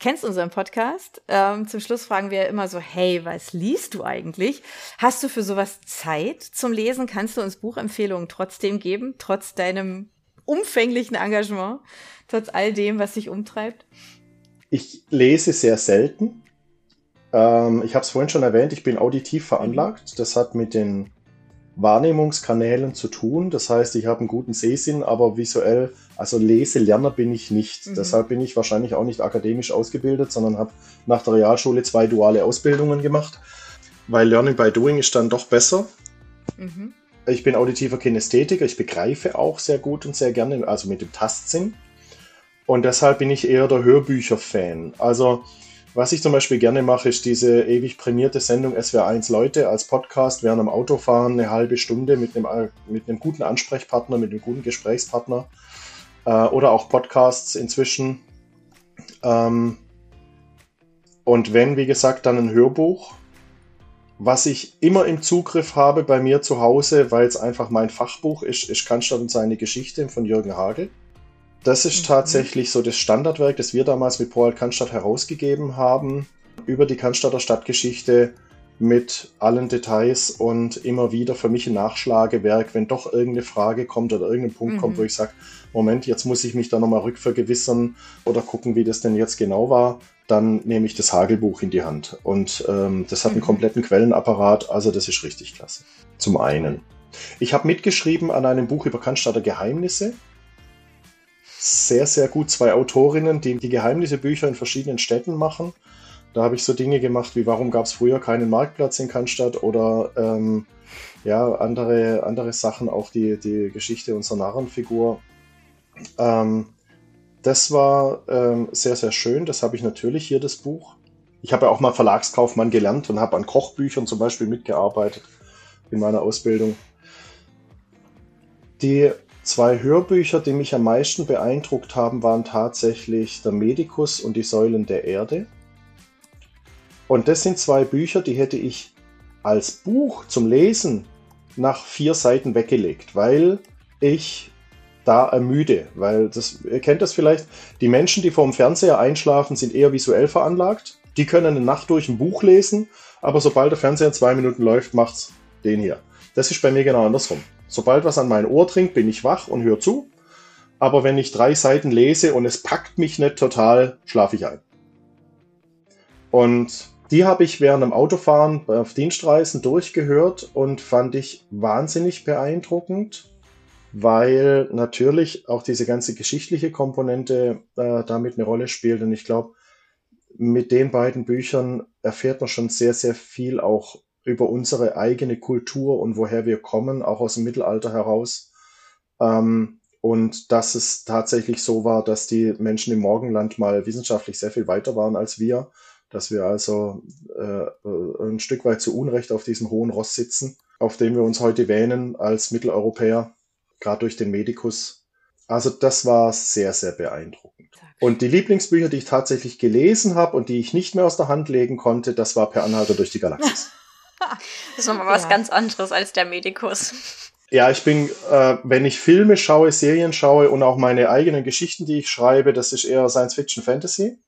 kennst unseren Podcast, ähm, zum Schluss fragen wir immer so, hey, was liest du eigentlich? Hast du für sowas Zeit zum Lesen? Kannst du uns Buchempfehlungen trotzdem geben, trotz deinem umfänglichen Engagement, trotz all dem, was dich umtreibt? Ich lese sehr selten. Ähm, ich habe es vorhin schon erwähnt, ich bin auditiv veranlagt. Das hat mit den Wahrnehmungskanälen zu tun. Das heißt, ich habe einen guten Sehsinn, aber visuell, also Leselerner bin ich nicht. Mhm. Deshalb bin ich wahrscheinlich auch nicht akademisch ausgebildet, sondern habe nach der Realschule zwei duale Ausbildungen gemacht, weil Learning by Doing ist dann doch besser. Mhm. Ich bin auditiver Kinästhetiker, ich begreife auch sehr gut und sehr gerne, also mit dem Tastsinn. Und deshalb bin ich eher der Hörbücher-Fan. Also was ich zum Beispiel gerne mache, ist diese ewig prämierte Sendung SWR1 Leute als Podcast während dem Autofahren eine halbe Stunde mit einem, mit einem guten Ansprechpartner, mit einem guten Gesprächspartner äh, oder auch Podcasts inzwischen. Ähm, und wenn, wie gesagt, dann ein Hörbuch, was ich immer im Zugriff habe bei mir zu Hause, weil es einfach mein Fachbuch ist, ist Cannstatt und seine Geschichte von Jürgen Hagel. Das ist mhm. tatsächlich so das Standardwerk, das wir damals mit Paul Cannstatt herausgegeben haben, über die Cannstatter Stadtgeschichte mit allen Details und immer wieder für mich ein Nachschlagewerk, wenn doch irgendeine Frage kommt oder irgendein Punkt mhm. kommt, wo ich sage, Moment, jetzt muss ich mich da nochmal rückvergewissern oder gucken, wie das denn jetzt genau war, dann nehme ich das Hagelbuch in die Hand. Und ähm, das hat mhm. einen kompletten Quellenapparat, also das ist richtig klasse. Zum einen. Ich habe mitgeschrieben an einem Buch über Cannstatter Geheimnisse sehr, sehr gut zwei Autorinnen, die die Geheimnisse-Bücher in verschiedenen Städten machen. Da habe ich so Dinge gemacht wie, warum gab es früher keinen Marktplatz in Cannstatt oder ähm, ja, andere, andere Sachen, auch die, die Geschichte unserer Narrenfigur. Ähm, das war ähm, sehr, sehr schön. Das habe ich natürlich hier, das Buch. Ich habe ja auch mal Verlagskaufmann gelernt und habe an Kochbüchern zum Beispiel mitgearbeitet in meiner Ausbildung. Die Zwei Hörbücher, die mich am meisten beeindruckt haben, waren tatsächlich Der Medikus und die Säulen der Erde. Und das sind zwei Bücher, die hätte ich als Buch zum Lesen nach vier Seiten weggelegt, weil ich da ermüde. Weil das, ihr kennt das vielleicht, die Menschen, die vor dem Fernseher einschlafen, sind eher visuell veranlagt. Die können eine Nacht durch ein Buch lesen, aber sobald der Fernseher zwei Minuten läuft, macht's den hier. Das ist bei mir genau andersrum. Sobald was an mein Ohr dringt, bin ich wach und höre zu. Aber wenn ich drei Seiten lese und es packt mich nicht total, schlafe ich ein. Und die habe ich während dem Autofahren auf Dienstreisen durchgehört und fand ich wahnsinnig beeindruckend, weil natürlich auch diese ganze geschichtliche Komponente äh, damit eine Rolle spielt. Und ich glaube, mit den beiden Büchern erfährt man schon sehr, sehr viel auch über unsere eigene Kultur und woher wir kommen, auch aus dem Mittelalter heraus. Ähm, und dass es tatsächlich so war, dass die Menschen im Morgenland mal wissenschaftlich sehr viel weiter waren als wir, dass wir also äh, ein Stück weit zu Unrecht auf diesem hohen Ross sitzen, auf dem wir uns heute wähnen als Mitteleuropäer, gerade durch den Medikus. Also das war sehr, sehr beeindruckend. Und die Lieblingsbücher, die ich tatsächlich gelesen habe und die ich nicht mehr aus der Hand legen konnte, das war Per Anhalter durch die Galaxis. das ist nochmal was ja. ganz anderes als der Medikus. Ja, ich bin, äh, wenn ich Filme schaue, Serien schaue und auch meine eigenen Geschichten, die ich schreibe, das ist eher Science Fiction Fantasy.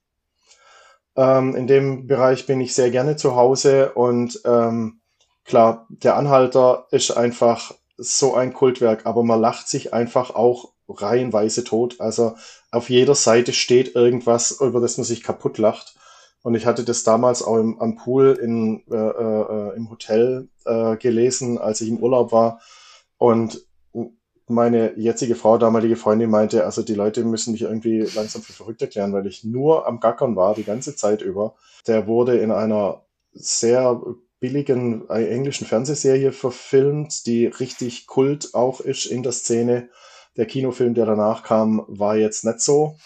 Ähm, in dem Bereich bin ich sehr gerne zu Hause und ähm, klar, der Anhalter ist einfach so ein Kultwerk, aber man lacht sich einfach auch reihenweise tot. Also auf jeder Seite steht irgendwas, über das man sich kaputt lacht. Und ich hatte das damals auch im, am Pool in, äh, äh, im Hotel äh, gelesen, als ich im Urlaub war. Und meine jetzige Frau, damalige Freundin, meinte, also die Leute müssen mich irgendwie langsam für verrückt erklären, weil ich nur am Gackern war, die ganze Zeit über. Der wurde in einer sehr billigen äh, englischen Fernsehserie verfilmt, die richtig Kult auch ist in der Szene. Der Kinofilm, der danach kam, war jetzt nicht so.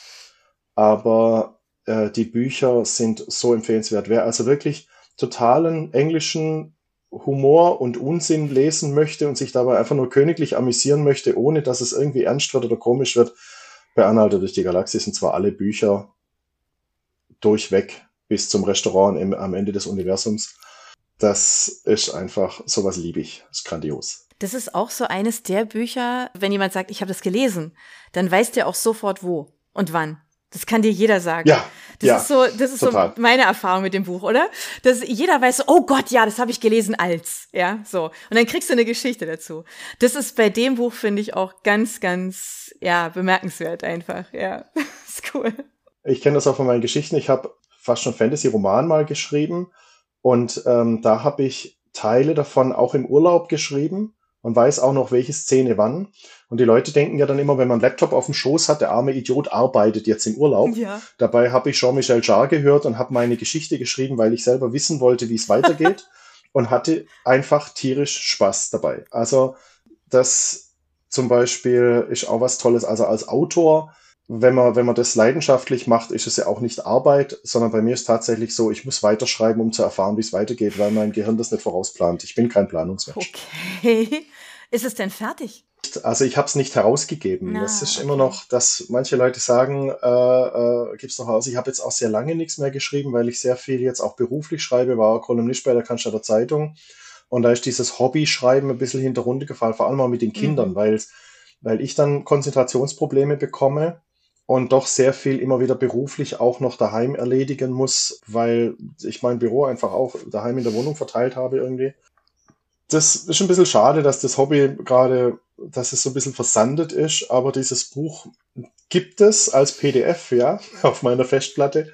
Aber äh, die Bücher sind so empfehlenswert. Wer also wirklich totalen englischen Humor und Unsinn lesen möchte und sich dabei einfach nur königlich amüsieren möchte, ohne dass es irgendwie ernst wird oder komisch wird, bei Anhalter durch die Galaxie sind zwar alle Bücher durchweg bis zum Restaurant im, am Ende des Universums. Das ist einfach, sowas liebe ich. Ist grandios. Das ist auch so eines der Bücher, wenn jemand sagt, ich habe das gelesen, dann weiß der auch sofort wo und wann. Das kann dir jeder sagen. Ja. Das ja, ist so, das ist total. so meine Erfahrung mit dem Buch, oder? Dass jeder weiß, oh Gott, ja, das habe ich gelesen als, ja, so. Und dann kriegst du eine Geschichte dazu. Das ist bei dem Buch finde ich auch ganz, ganz, ja, bemerkenswert einfach. Ja, ist cool. Ich kenne das auch von meinen Geschichten. Ich habe fast schon Fantasy-Roman mal geschrieben und ähm, da habe ich Teile davon auch im Urlaub geschrieben und weiß auch noch, welche Szene wann. Und die Leute denken ja dann immer, wenn man einen Laptop auf dem Schoß hat, der arme Idiot arbeitet jetzt im Urlaub. Ja. Dabei habe ich Jean-Michel Jarre gehört und habe meine Geschichte geschrieben, weil ich selber wissen wollte, wie es weitergeht und hatte einfach tierisch Spaß dabei. Also das zum Beispiel ist auch was Tolles. Also als Autor wenn man, wenn man das leidenschaftlich macht, ist es ja auch nicht Arbeit, sondern bei mir ist tatsächlich so, ich muss weiterschreiben, um zu erfahren, wie es weitergeht, weil mein Gehirn das nicht vorausplant. Ich bin kein Planungsmensch. Okay. Ist es denn fertig? Also ich habe es nicht herausgegeben. Na, das ist okay. immer noch, dass manche Leute sagen, äh, äh, gib's noch aus. Ich habe jetzt auch sehr lange nichts mehr geschrieben, weil ich sehr viel jetzt auch beruflich schreibe, war Kolumnist bei der Cannstatter Zeitung. Und da ist dieses Hobby-Schreiben ein bisschen hinter gefallen, vor allem auch mit den Kindern, mhm. weil, weil ich dann Konzentrationsprobleme bekomme und doch sehr viel immer wieder beruflich auch noch daheim erledigen muss, weil ich mein Büro einfach auch daheim in der Wohnung verteilt habe irgendwie. Das ist ein bisschen schade, dass das Hobby gerade, dass es so ein bisschen versandet ist, aber dieses Buch gibt es als PDF, ja, auf meiner Festplatte.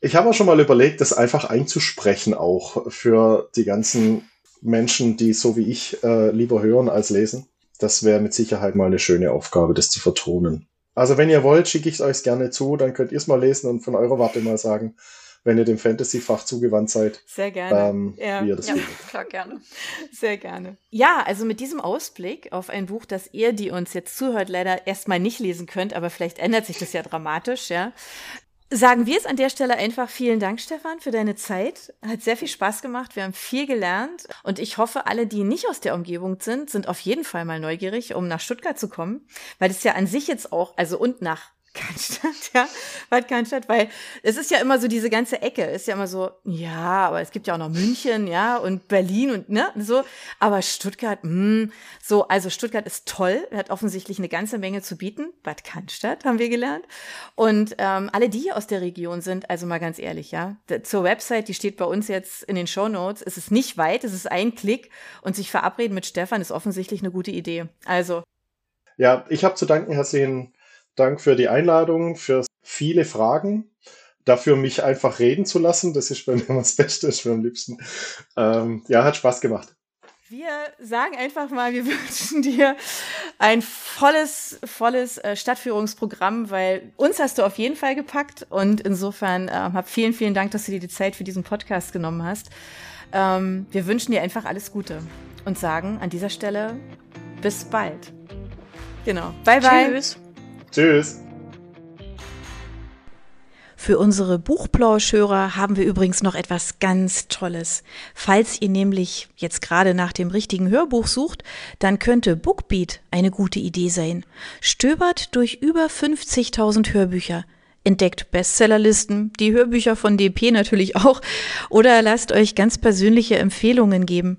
Ich habe auch schon mal überlegt, das einfach einzusprechen auch für die ganzen Menschen, die so wie ich äh, lieber hören als lesen. Das wäre mit Sicherheit mal eine schöne Aufgabe, das zu vertonen. Also wenn ihr wollt, schicke ich es euch gerne zu, dann könnt ihr es mal lesen und von eurer Warte mal sagen, wenn ihr dem Fantasy-Fach zugewandt seid. Sehr gerne. Ähm, ja. Wie ihr das ja, klar, gerne. Sehr gerne. Ja, also mit diesem Ausblick auf ein Buch, das ihr, die uns jetzt zuhört, leider erstmal nicht lesen könnt, aber vielleicht ändert sich das ja dramatisch, ja. Sagen wir es an der Stelle einfach vielen Dank, Stefan, für deine Zeit. Hat sehr viel Spaß gemacht. Wir haben viel gelernt. Und ich hoffe, alle, die nicht aus der Umgebung sind, sind auf jeden Fall mal neugierig, um nach Stuttgart zu kommen. Weil es ja an sich jetzt auch, also und nach Cannstatt, ja, Bad Cannstatt, weil es ist ja immer so diese ganze Ecke, ist ja immer so, ja, aber es gibt ja auch noch München, ja, und Berlin und ne, so, aber Stuttgart, mh, hm, so, also Stuttgart ist toll, hat offensichtlich eine ganze Menge zu bieten, Bad Cannstatt haben wir gelernt. Und ähm, alle, die aus der Region sind, also mal ganz ehrlich, ja, zur Website, die steht bei uns jetzt in den Show Notes, es nicht weit, es ist ein Klick und sich verabreden mit Stefan ist offensichtlich eine gute Idee, also. Ja, ich habe zu danken, herzlichen Dank für die Einladung, für viele Fragen, dafür mich einfach reden zu lassen. Das ist bei mir immer das Beste, ist mir am liebsten. Ähm, ja, hat Spaß gemacht. Wir sagen einfach mal, wir wünschen dir ein volles, volles äh, Stadtführungsprogramm, weil uns hast du auf jeden Fall gepackt und insofern äh, hab vielen, vielen Dank, dass du dir die Zeit für diesen Podcast genommen hast. Ähm, wir wünschen dir einfach alles Gute und sagen an dieser Stelle bis bald. Genau. Bye, bye. Tschüss. Tschüss. Für unsere Buchplauschhörer haben wir übrigens noch etwas ganz Tolles. Falls ihr nämlich jetzt gerade nach dem richtigen Hörbuch sucht, dann könnte Bookbeat eine gute Idee sein. Stöbert durch über 50.000 Hörbücher. Entdeckt Bestsellerlisten, die Hörbücher von DP natürlich auch, oder lasst euch ganz persönliche Empfehlungen geben.